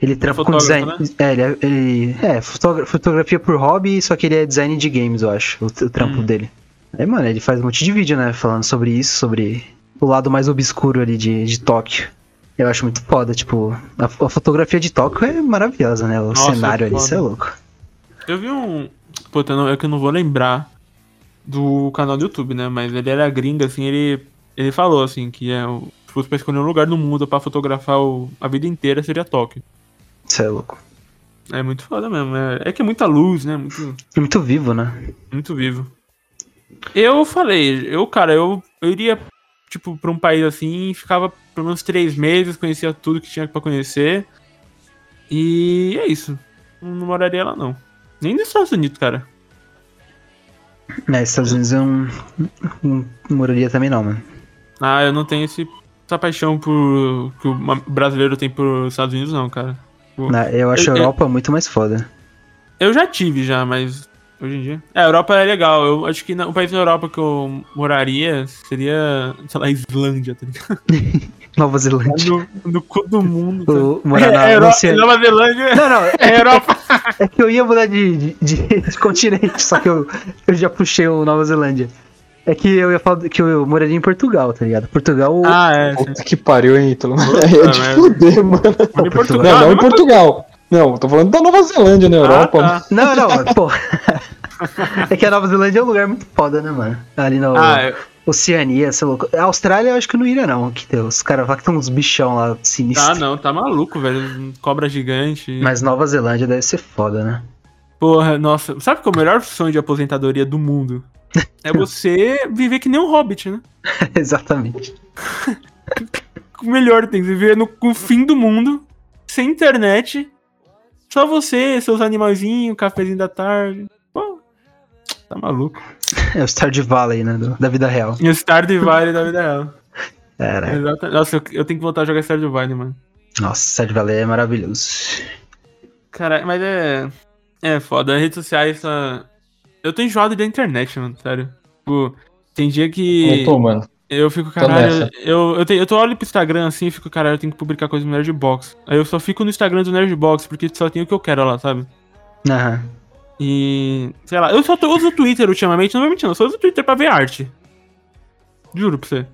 B: Ele trampa com design. É, ele é, ele- é, fotogra- fotografia por hobby, só que ele é design de games, eu acho, o, o trampo
D: Hum.
B: dele. Aí, mano, ele faz um monte de vídeo, né? Falando sobre isso, sobre o lado mais obscuro ali de, de Tóquio. Eu acho muito foda, tipo, a, a fotografia de Tóquio é maravilhosa, né? O
D: Nossa,
B: cenário
D: é
B: ali, isso é louco.
D: Eu vi um. Puta, não, é que eu não vou lembrar do canal do YouTube, né? Mas ele era gringo, assim, ele. Ele falou assim que é o. Se fosse pra escolher um lugar no mundo pra fotografar o- a vida inteira, seria Tóquio.
B: Isso é louco.
D: É muito foda mesmo. É, é que é muita luz, né? Muito,
B: É muito vivo, né?
D: muito vivo. Eu falei, eu, cara, eu, eu iria, tipo, pra um país assim, ficava pelo menos três meses, conhecia tudo que tinha pra conhecer. E é isso. Não moraria lá, não. Nem nos Estados Unidos, cara.
B: É, Estados Unidos eu não, não moraria também não, mano.
D: Ah, eu não tenho esse, essa paixão por que o brasileiro tem por Estados Unidos, não, cara. Tipo,
B: Na- Eu acho a
D: Eu- eu-
B: Europa muito mais foda.
D: Eu já tive já, mas hoje em dia. É, a Europa é legal. Eu acho que na- o país na Europa que eu moraria seria, sei lá, Islândia, tá ligado?
B: Nova Zelândia.
D: No, no cu do mundo. tá?
B: Morar na,
D: é,
B: no
D: Euro-
B: oceano.
D: Nova Zelândia
B: Não, não,
D: é Europa.
B: é que eu ia mudar de, de, de- de continente, só que eu, eu já puxei o Nova Zelândia. É que eu ia falar que eu moraria em Portugal, tá ligado? Portugal.
D: ah, é.
C: Puta que pariu, hein, Ítalo? É de
D: merda.
C: fuder, mano.
D: Em Portugal.
C: Não, não
D: Ah,
C: em Portugal. Não, tô falando da Nova Zelândia, na Europa.
D: Ah, tá.
B: Não, não, pô. é que a Nova Zelândia é um lugar muito foda, né, mano? Ali no
D: Ah, é-
B: Oceania, sei louco. A Austrália eu acho que não iria, não. Que tem, os caras falam que tem uns bichão lá sinistros.
D: ah, não, tá maluco, velho. Cobra gigante.
B: Mas Nova Zelândia deve ser foda, né?
D: Porra, nossa. Sabe qual é o melhor sonho de aposentadoria do mundo? É você viver que nem um hobbit, né?
B: Exatamente.
D: O melhor tem, viver no, com o fim do mundo, sem internet, só você, seus animalzinhos, cafezinho da tarde. Pô, tá maluco.
B: É o Stardew Valley, né? do- da vida real.
D: E o Stardew Valley da vida real. Exata- Nossa, eu, eu tenho que voltar a jogar Stardew Valley, mano.
B: nossa, Stardew Valley é maravilhoso.
D: Cara, mas é. É foda, as redes sociais tá. Eu tô enjoado da internet, mano, sério. Tipo, tem dia que.
C: Eu tô, mano.
D: Eu fico, caralho, eu, eu, te, eu tô olhando pro Instagram assim e fico, caralho, eu tenho que publicar coisa no Nerdbox. Aí eu só fico no Instagram do Nerdbox, porque só tem o que eu quero lá, sabe?
B: Aham.
D: E. Sei lá, eu só tô, uso o Twitter ultimamente, não vou mentir, não. Eu só uso o Twitter pra ver arte. Juro pra você.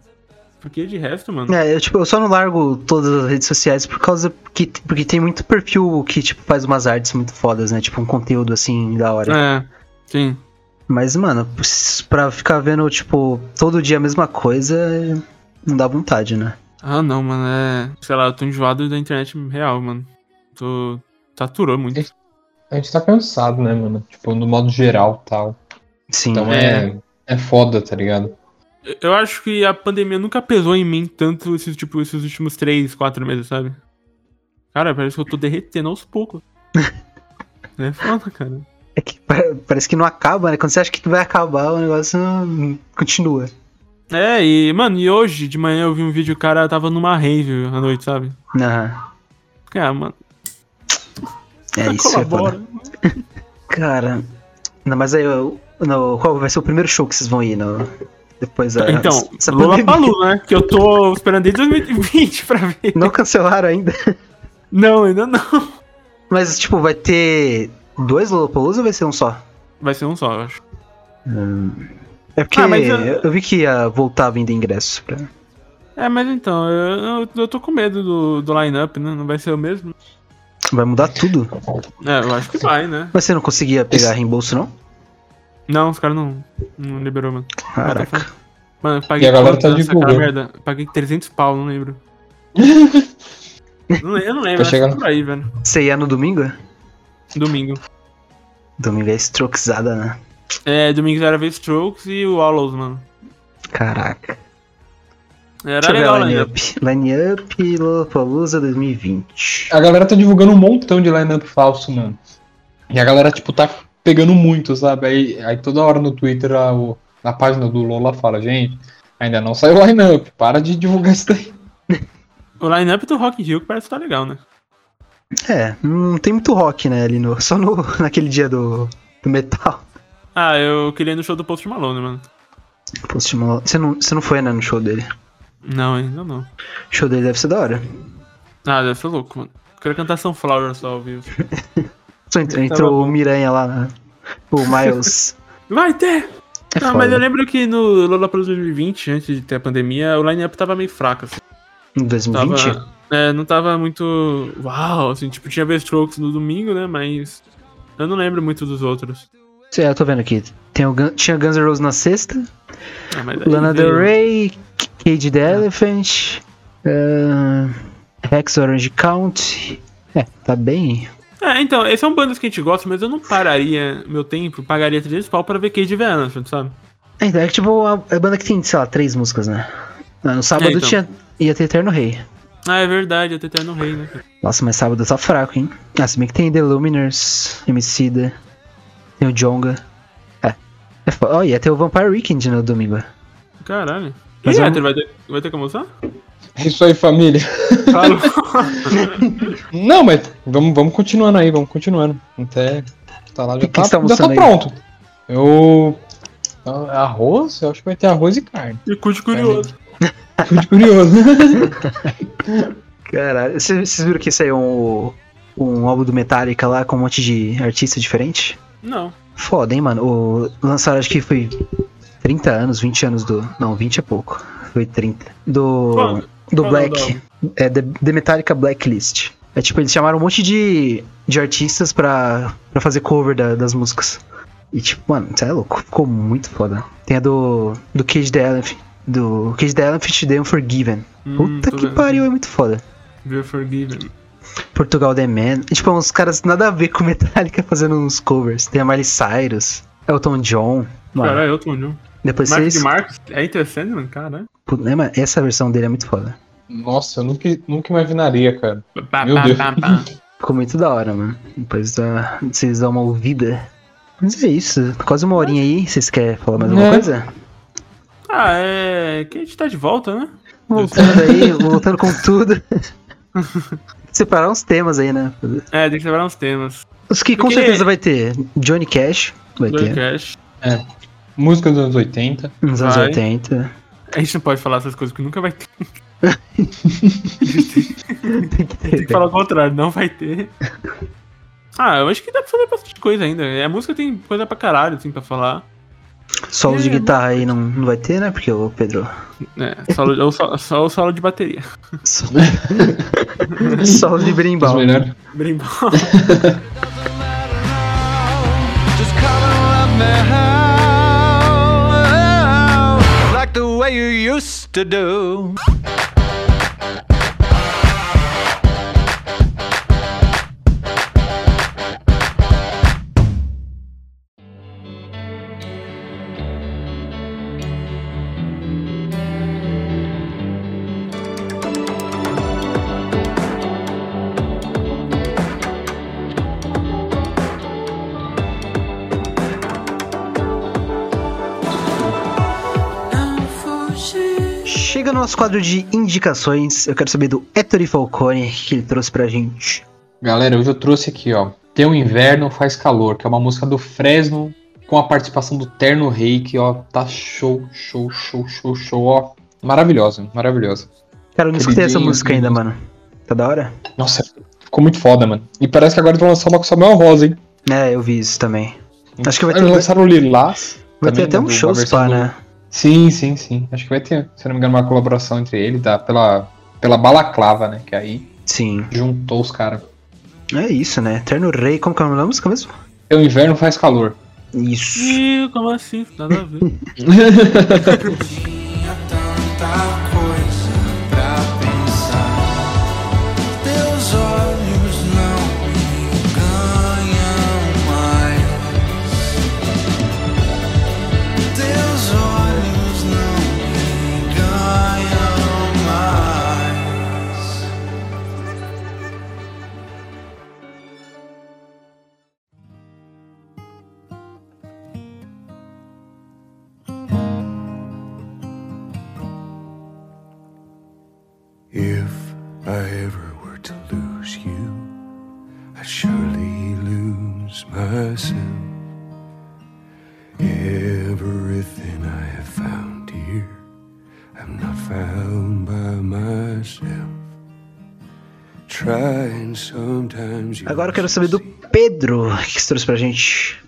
D: Porque de resto, mano.
B: É, eu, tipo, eu só não largo todas as redes sociais por causa que porque tem muito perfil que tipo faz umas artes muito fodas, né? Tipo um conteúdo assim da hora.
D: É, sim.
B: Mas mano, pra ficar vendo tipo todo dia a mesma coisa, não dá vontade, né?
D: Ah, não, mano, é. Sei lá, eu tô enjoado da internet real, mano. Tô. Saturou muito.
C: A gente tá cansado, né, mano? Tipo, no modo geral tal.
B: Sim.
C: Então é, é foda, tá ligado?
D: Eu acho que a pandemia nunca pesou em mim tanto esses, tipo, esses últimos 3, 4 meses, sabe? Cara, parece que eu tô derretendo aos poucos. é foda, cara.
B: É que parece que não acaba, né? Quando você acha que vai acabar, o negócio continua.
D: É, e, mano, e hoje de manhã eu vi um vídeo, o cara tava numa rave à noite, sabe?
B: Aham.
D: Ah, mano.
B: É isso, é foda. Cara, não, mas aí, no, qual vai ser o primeiro show que vocês vão ir no, depois da.
D: Então, Lula Palu, né? Que eu tô esperando desde 2020 pra ver.
B: Não cancelaram ainda?
D: Não, ainda não.
B: Mas, tipo, vai ter dois Lollapaloozas ou vai ser um só?
D: Vai ser um só, eu acho.
B: Hum. É porque ah, eu... eu... vi que ia voltar a vender ingressos pra.
D: É, mas então, eu, eu, eu tô com medo do, do line-up, né? Não vai ser o mesmo.
B: Vai mudar tudo?
D: É, eu acho que vai, né?
B: Mas você não conseguia pegar reembolso, não?
D: Não, os caras não, não liberou, mano.
B: Caraca.
D: Mano, eu paguei.
C: E a galera tá divulgando.
D: Merda. Paguei 300 pau, não lembro. não, eu não lembro,
C: tá chegando...
D: por aí, velho.
B: Você ia no domingo?
D: Domingo.
B: Domingo é strokesada, né?
D: É, domingo era ver Strokes e o Hollows, mano.
B: Caraca.
D: Era Deixa legal,
B: line-up. Line-up Lollapalooza 2020.
C: A galera tá divulgando um montão de line-up falso, mano. E a galera, tipo, tá pegando muito, sabe? Aí, aí toda hora no Twitter a, a página do Lola fala, gente, ainda não saiu o line-up, para de divulgar isso daí.
D: O line-up do Rock in Rio que parece que tá legal, né?
B: É, não tem muito rock, né, ali no, só no, naquele dia do, do metal.
D: Ah, eu queria ir no show do Post Malone, mano.
B: Post Malone. Você não, você não foi, né, no show dele?
D: Não, ainda não. O
B: show dele deve ser da hora.
D: Ah, deve ser louco, mano. Quero cantar Sunflower só ao vivo.
B: Só entrou, entrou o Miranha lá, né? O Miles.
D: Vai ter! É foda. mas eu lembro que no Lollapalooza 2020, antes de ter a pandemia, o line-up tava meio fraco, assim.
B: Em 2020?
D: Tava, é, não tava muito. Uau, assim, tipo, tinha V-Strokes no domingo, né? Mas. Eu não lembro muito dos outros.
B: Sim, eu tô vendo aqui. Tem o, tinha Guns N' Roses na sexta.
D: Ah,
B: Lana Del Rey, Cage the ah. Elephant, uh, Rex Orange Count. É, tá bem.
D: É, então, esses são bandas que a gente gosta, mas eu não pararia meu tempo, pagaria 300 pau pra ver Cage the Elephant, sabe?
B: É, então, é que tipo, a, a banda que tem, sei lá, três músicas, né? Ah, no sábado é, então. tinha, ia ter Eterno Rei.
D: Ah, é verdade, ia ter Eterno Rei, né?
B: Nossa, mas sábado tá fraco, hein? Ah, se bem que tem The Luminers, Emicida. Tem o Jonga. É. é oh, ia ter o Vampire Weekend no domingo.
D: Caralho. Mas e vamos... vai, ter, vai ter como usar?
C: É isso aí, família. Não, mas vamos, vamos continuando aí, vamos continuando. Até. Tá lá, já tá, tá já tá pronto. Eu. Arroz? Eu acho que vai ter arroz e carne.
D: E cu de curioso.
C: De curioso.
B: Caralho, vocês viram que saiu um, um álbum do Metallica lá com um monte de artista diferente?
D: Não.
B: Foda, hein, mano? O, lançaram, acho que foi 30 anos, 20 anos do. Não, 20 é pouco. Foi 30. Do. Quando? Do Quando Black. Não? É The, The Metallica Blacklist. É tipo, eles chamaram um monte de, de artistas pra, pra fazer cover da, das músicas. E tipo, mano, isso é louco. Ficou muito foda. Tem a do. Do Cage the Elephant. Do Cage the Elephant The Unforgiven. Hum, Puta que pariu, é muito foda.
D: The Unforgiven.
B: Portugal The Man. E, tipo, uns caras nada a ver com Metallica fazendo uns covers. Tem a Miley Cyrus, Elton John.
D: Caralho, é Elton John.
B: Depois
D: Mark
B: vocês...
D: de Marcos é interessante, mano, cara.
B: Né, essa versão dele é muito foda.
C: Nossa, eu nunca, nunca imaginaria, cara. Meu Deus.
B: Ficou muito da hora, mano. Depois da, vocês dão uma ouvida. Mas é isso. Quase uma horinha aí. Vocês querem falar mais alguma é. coisa?
D: Ah, é. Que a gente tá de volta, né?
B: Voltando aí, voltando com tudo. separar uns temas aí, né?
D: É, tem que separar uns temas.
B: Os que Porque... com certeza vai ter Johnny Cash. Vai
D: Johnny
B: ter.
D: Cash.
C: É. Música dos anos 80.
B: Nos anos 80.
D: A gente não pode falar essas coisas que nunca vai ter. tem, que ter, tem que falar o contrário, não vai ter. Ah, eu acho que dá pra fazer bastante coisa ainda. A música tem coisa pra caralho, assim, pra falar.
B: Solos de
D: É,
B: guitarra aí não, não vai ter, né? Porque o Pedro.
D: É, solo, ou só, só o solo de bateria.
B: Solos de.
D: Brimbal.
E: Color up me how, like the way you used to do.
B: Chega no nosso quadro de indicações. Eu quero saber do Ettore Falcone, que ele trouxe pra gente.
C: Galera, hoje eu trouxe aqui, ó. Tem o Inverno Faz Calor, que é uma música do Fresno com a participação do Terno Rei, que, ó, tá show, show, show, show, show, ó. Maravilhosa, maravilhosa.
B: Cara, eu não escutei essa música ainda, mano. Tá da hora?
C: Nossa, ficou muito foda, mano. E parece que agora eles vão lançar uma com Samuel Rosa, hein?
B: É, eu vi isso também. Acho que vai ter-
C: Eles lançaram o Lilás.
B: Vai ter até
C: né,
B: um show, spa,
C: do-
B: né?
C: Sim, sim, sim. Acho que vai ter, se não me engano, uma colaboração entre ele, tá? Pela, pela Balaclava, né? Que aí
B: Sim.
C: juntou os caras.
B: É isso, né? Terno Rei, como que é o nome da música mesmo?
C: O inverno faz calor.
B: Isso.
D: Ih, como assim? Nada a ver.
B: Agora eu quero saber do Pedro, o que você trouxe pra gente?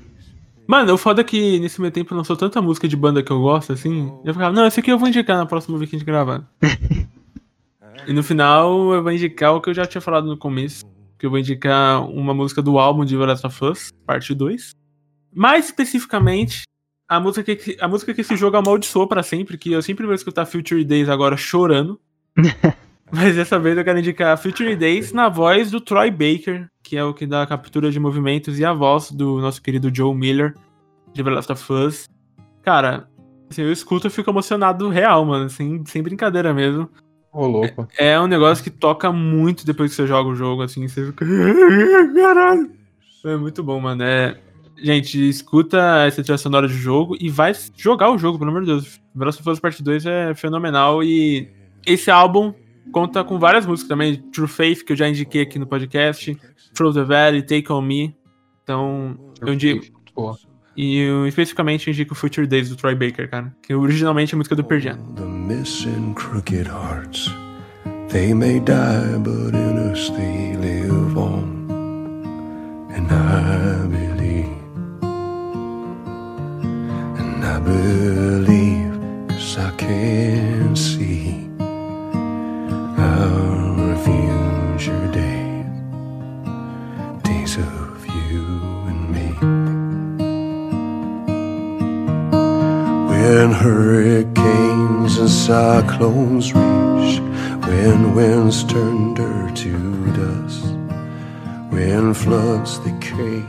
D: Mano, o foda é que nesse meio tempo lançou tanta música de banda que eu gosto, assim. Eu ficava, não, esse aqui eu vou indicar na próxima vez que a gente gravar. e no final eu vou indicar o que eu já tinha falado no começo. Que eu vou indicar uma música do álbum de of Us, parte 2. Mais especificamente, a música que, a música que esse jogo amaldiçoou pra sempre, que eu sempre vou escutar Future Days agora chorando. Mas dessa vez eu quero indicar Future Days na voz do Troy Baker, que é o que dá a captura de movimentos e a voz do nosso querido Joe Miller, de The Last of Us. Cara, assim, eu escuto e fico emocionado real, mano, assim, sem brincadeira mesmo.
C: Ô, louco.
D: É um negócio que toca muito depois que você joga o jogo, assim, você fica. Caralho! É muito bom, mano. É... Gente, escuta essa trilha sonora de jogo e vai jogar o jogo, pelo amor de Deus. The Last of Us Part 2 é fenomenal e esse álbum conta com várias músicas também. True Faith, que eu já indiquei aqui no podcast. Through the Valley, Take On Me. Então, eu indico.
C: Boa.
D: E eu, especificamente eu indico Future Days do Troy Baker, cara. Que originalmente é a música do Pearl Jam.
E: The missing crooked hearts, they may die, but in us they live on. And I believe, and I believe, cause I can see our future days, days of you and me. When hurricanes and cyclones reach, when winds turn dirt to dust, when floods they came,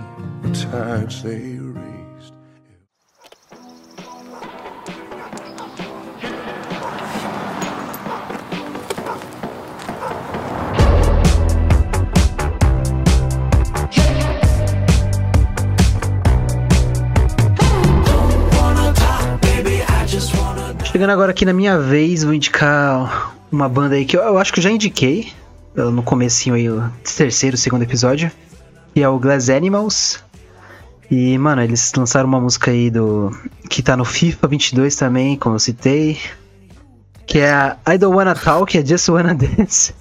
E: tides they
B: Chegando agora aqui na minha vez, vou indicar uma banda aí que eu, eu acho que eu já indiquei eu, no comecinho aí, o terceiro, segundo episódio, que é o Glass Animals. E, mano, eles lançaram uma música aí do que tá no FIFA 22 também, como eu citei, que é a I Don't Wanna Talk, é Just Wanna Dance.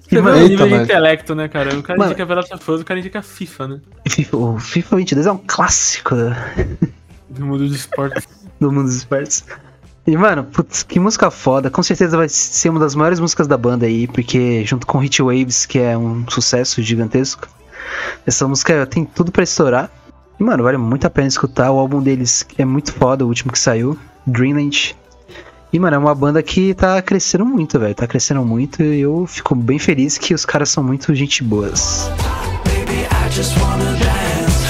D: Você vê
B: mano,
D: o nível de
C: mas-
D: intelecto, né, cara? O cara
B: Mano-
D: indica e Furiosos, o cara indica FIFA, né?
B: O FIFA 22 é um clássico
D: Do mundo dos esportes.
B: do mundo dos esportes. E, mano, putz, que música foda. Com certeza vai ser uma das maiores músicas da banda aí, porque junto com Hit Waves, que é um sucesso gigantesco, essa música tem tudo pra estourar. E, mano, vale muito a pena escutar. O álbum deles é muito foda, o último que saiu, Dreamland. E, mano, é uma banda que tá crescendo muito, velho. Tá crescendo muito e eu fico bem feliz que os caras são muito gente boas.
F: We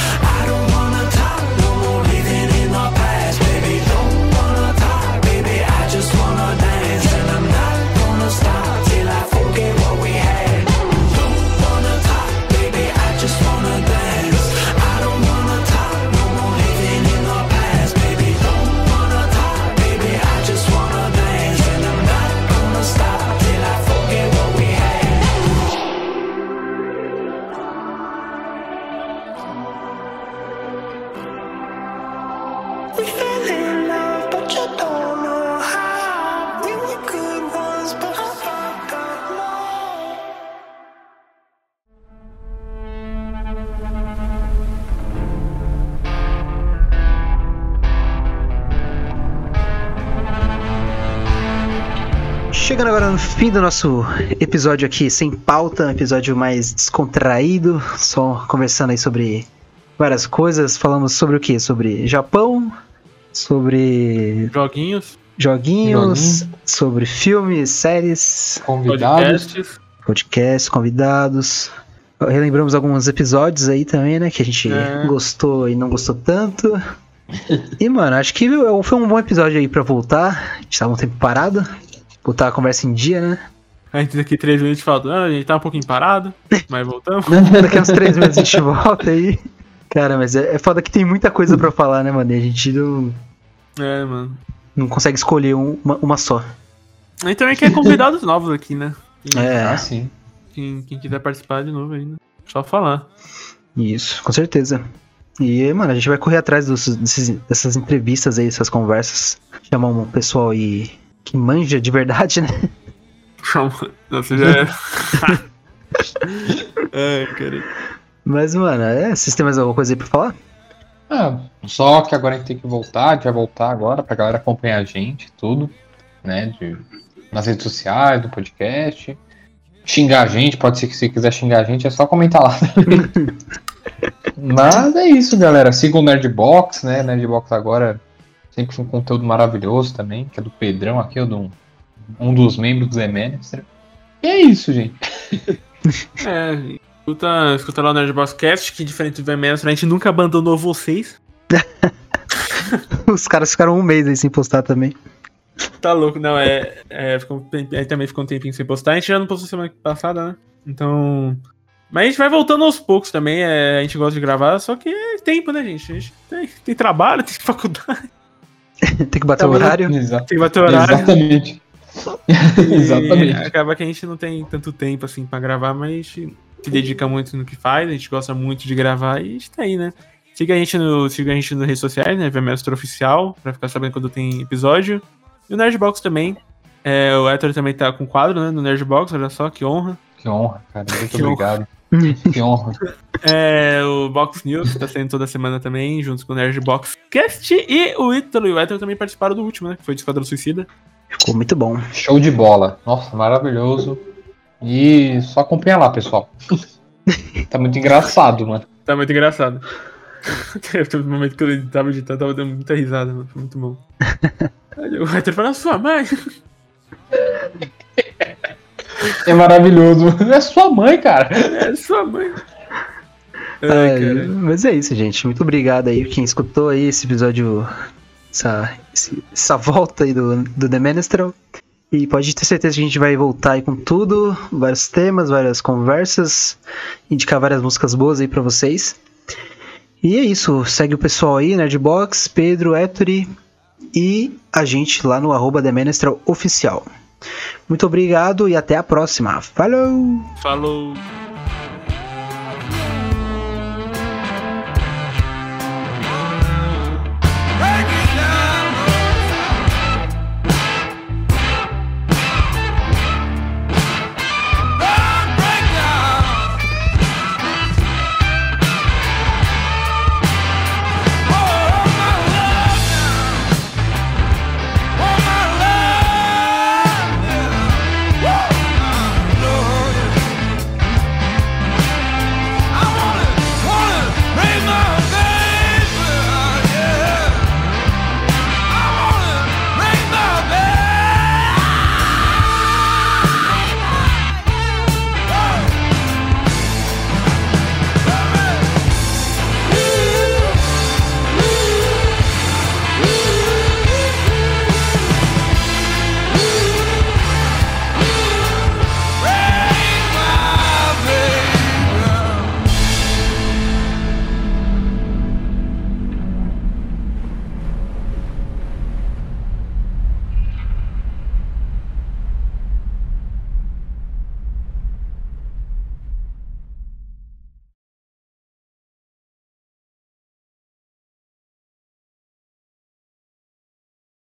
B: fim do nosso episódio aqui, sem pauta, um episódio mais descontraído, só conversando aí sobre várias coisas. Falamos sobre o que? Sobre Japão, sobre
D: Joguinhos,
B: joguinhos,
C: Joguinho.
B: sobre filmes, séries,
C: Convidados.
D: podcasts.
B: podcasts, convidados. Relembramos alguns episódios aí também, né? Que a gente
D: É.
B: gostou e não gostou tanto. E, mano, acho que foi um bom episódio aí pra voltar. A gente tava um tempo parado. Botar a conversa em dia, né?
D: A gente daqui três minutos fala, ah, a gente tá um pouquinho parado, mas voltamos.
B: Daqui a uns três meses a gente volta aí. Cara, mas é, é foda que tem muita coisa pra falar, né, mano? E a gente não,
D: É, mano.
B: não consegue escolher um- uma, uma só.
D: A gente também quer convidados novos aqui, né? Quem,
B: É,
C: Ah, sim.
D: quem, quem quiser participar de novo ainda. Só falar.
B: isso, com certeza. E, mano, a gente vai correr atrás dos- desses- dessas entrevistas aí, dessas conversas. Chamar um pessoal aí que manja de verdade, né?
D: Nossa, já é. Ai, cara.
B: Mas, mano, é, vocês têm mais alguma coisa aí pra falar?
C: Ah, só que agora a gente tem que voltar, a gente vai voltar agora pra galera acompanhar a gente, tudo, né? de- nas redes sociais, no podcast. Xingar a gente, pode ser que se quiser xingar a gente, é só comentar lá. Mas é isso, galera. Siga o Nerdbox, né? Nerdbox agora sempre com conteúdo maravilhoso também, que é do Pedrão aqui, é do, um dos membros do Zemenestre. E é isso, gente.
D: É, escuta, escuta lá o Nerdbox Cast, que diferente do VMS, a gente nunca abandonou vocês.
B: Os caras ficaram um mês aí sem postar também.
D: Tá louco, não, é. é ficou, um aí também ficou um tempinho sem postar. A gente já não postou semana passada, né? Então. Mas a gente vai voltando aos poucos também. é, a gente gosta de gravar, só que é tempo, né, gente? A gente tem, tem trabalho, tem faculdade,
B: tem que bater o horário.
C: Exa-
D: tem que bater horário.
C: Exatamente.
D: E
C: Exatamente.
D: Acaba que a gente não tem tanto tempo assim pra gravar, mas a gente se dedica muito no que faz, a gente gosta muito de gravar e a gente tá aí, né? Siga a gente no, siga a gente nas redes sociais, né? VMestre Oficial, pra ficar sabendo quando tem episódio. E o Nerdbox também. É, o Héctor também tá com quadro, né? No Nerdbox, olha só, que honra.
C: Que honra, cara. Muito
D: Que honra.
C: Que honra.
D: É, o Box News, que tá saindo toda semana também, junto com o Nerdbox Cast. E o Ítalo e o Héctor também participaram do último, né? Que foi de Esquadrão Suicida.
B: Ficou muito bom.
C: Show de bola. Nossa, maravilhoso. E só acompanha lá, pessoal. tá muito engraçado, mano.
D: Tá muito engraçado. Teve um momento que eu tava editando, tava dando muita risada, mano. Foi muito bom. O Héctor falou, sua mãe.
C: É maravilhoso. É sua mãe, cara.
D: É sua mãe. Ai,
B: É, mas é isso, gente. Muito obrigado aí quem escutou aí esse episódio, essa, essa volta aí do, do The Menestral. E pode ter certeza que a gente vai voltar aí com tudo, vários temas, várias conversas, indicar várias músicas boas aí pra vocês. E é isso, segue o pessoal aí, Nerdbox, Pedro, Ettore e a gente lá no arroba The Menestral Oficial. Muito obrigado e até a próxima. Falou!
D: Falou.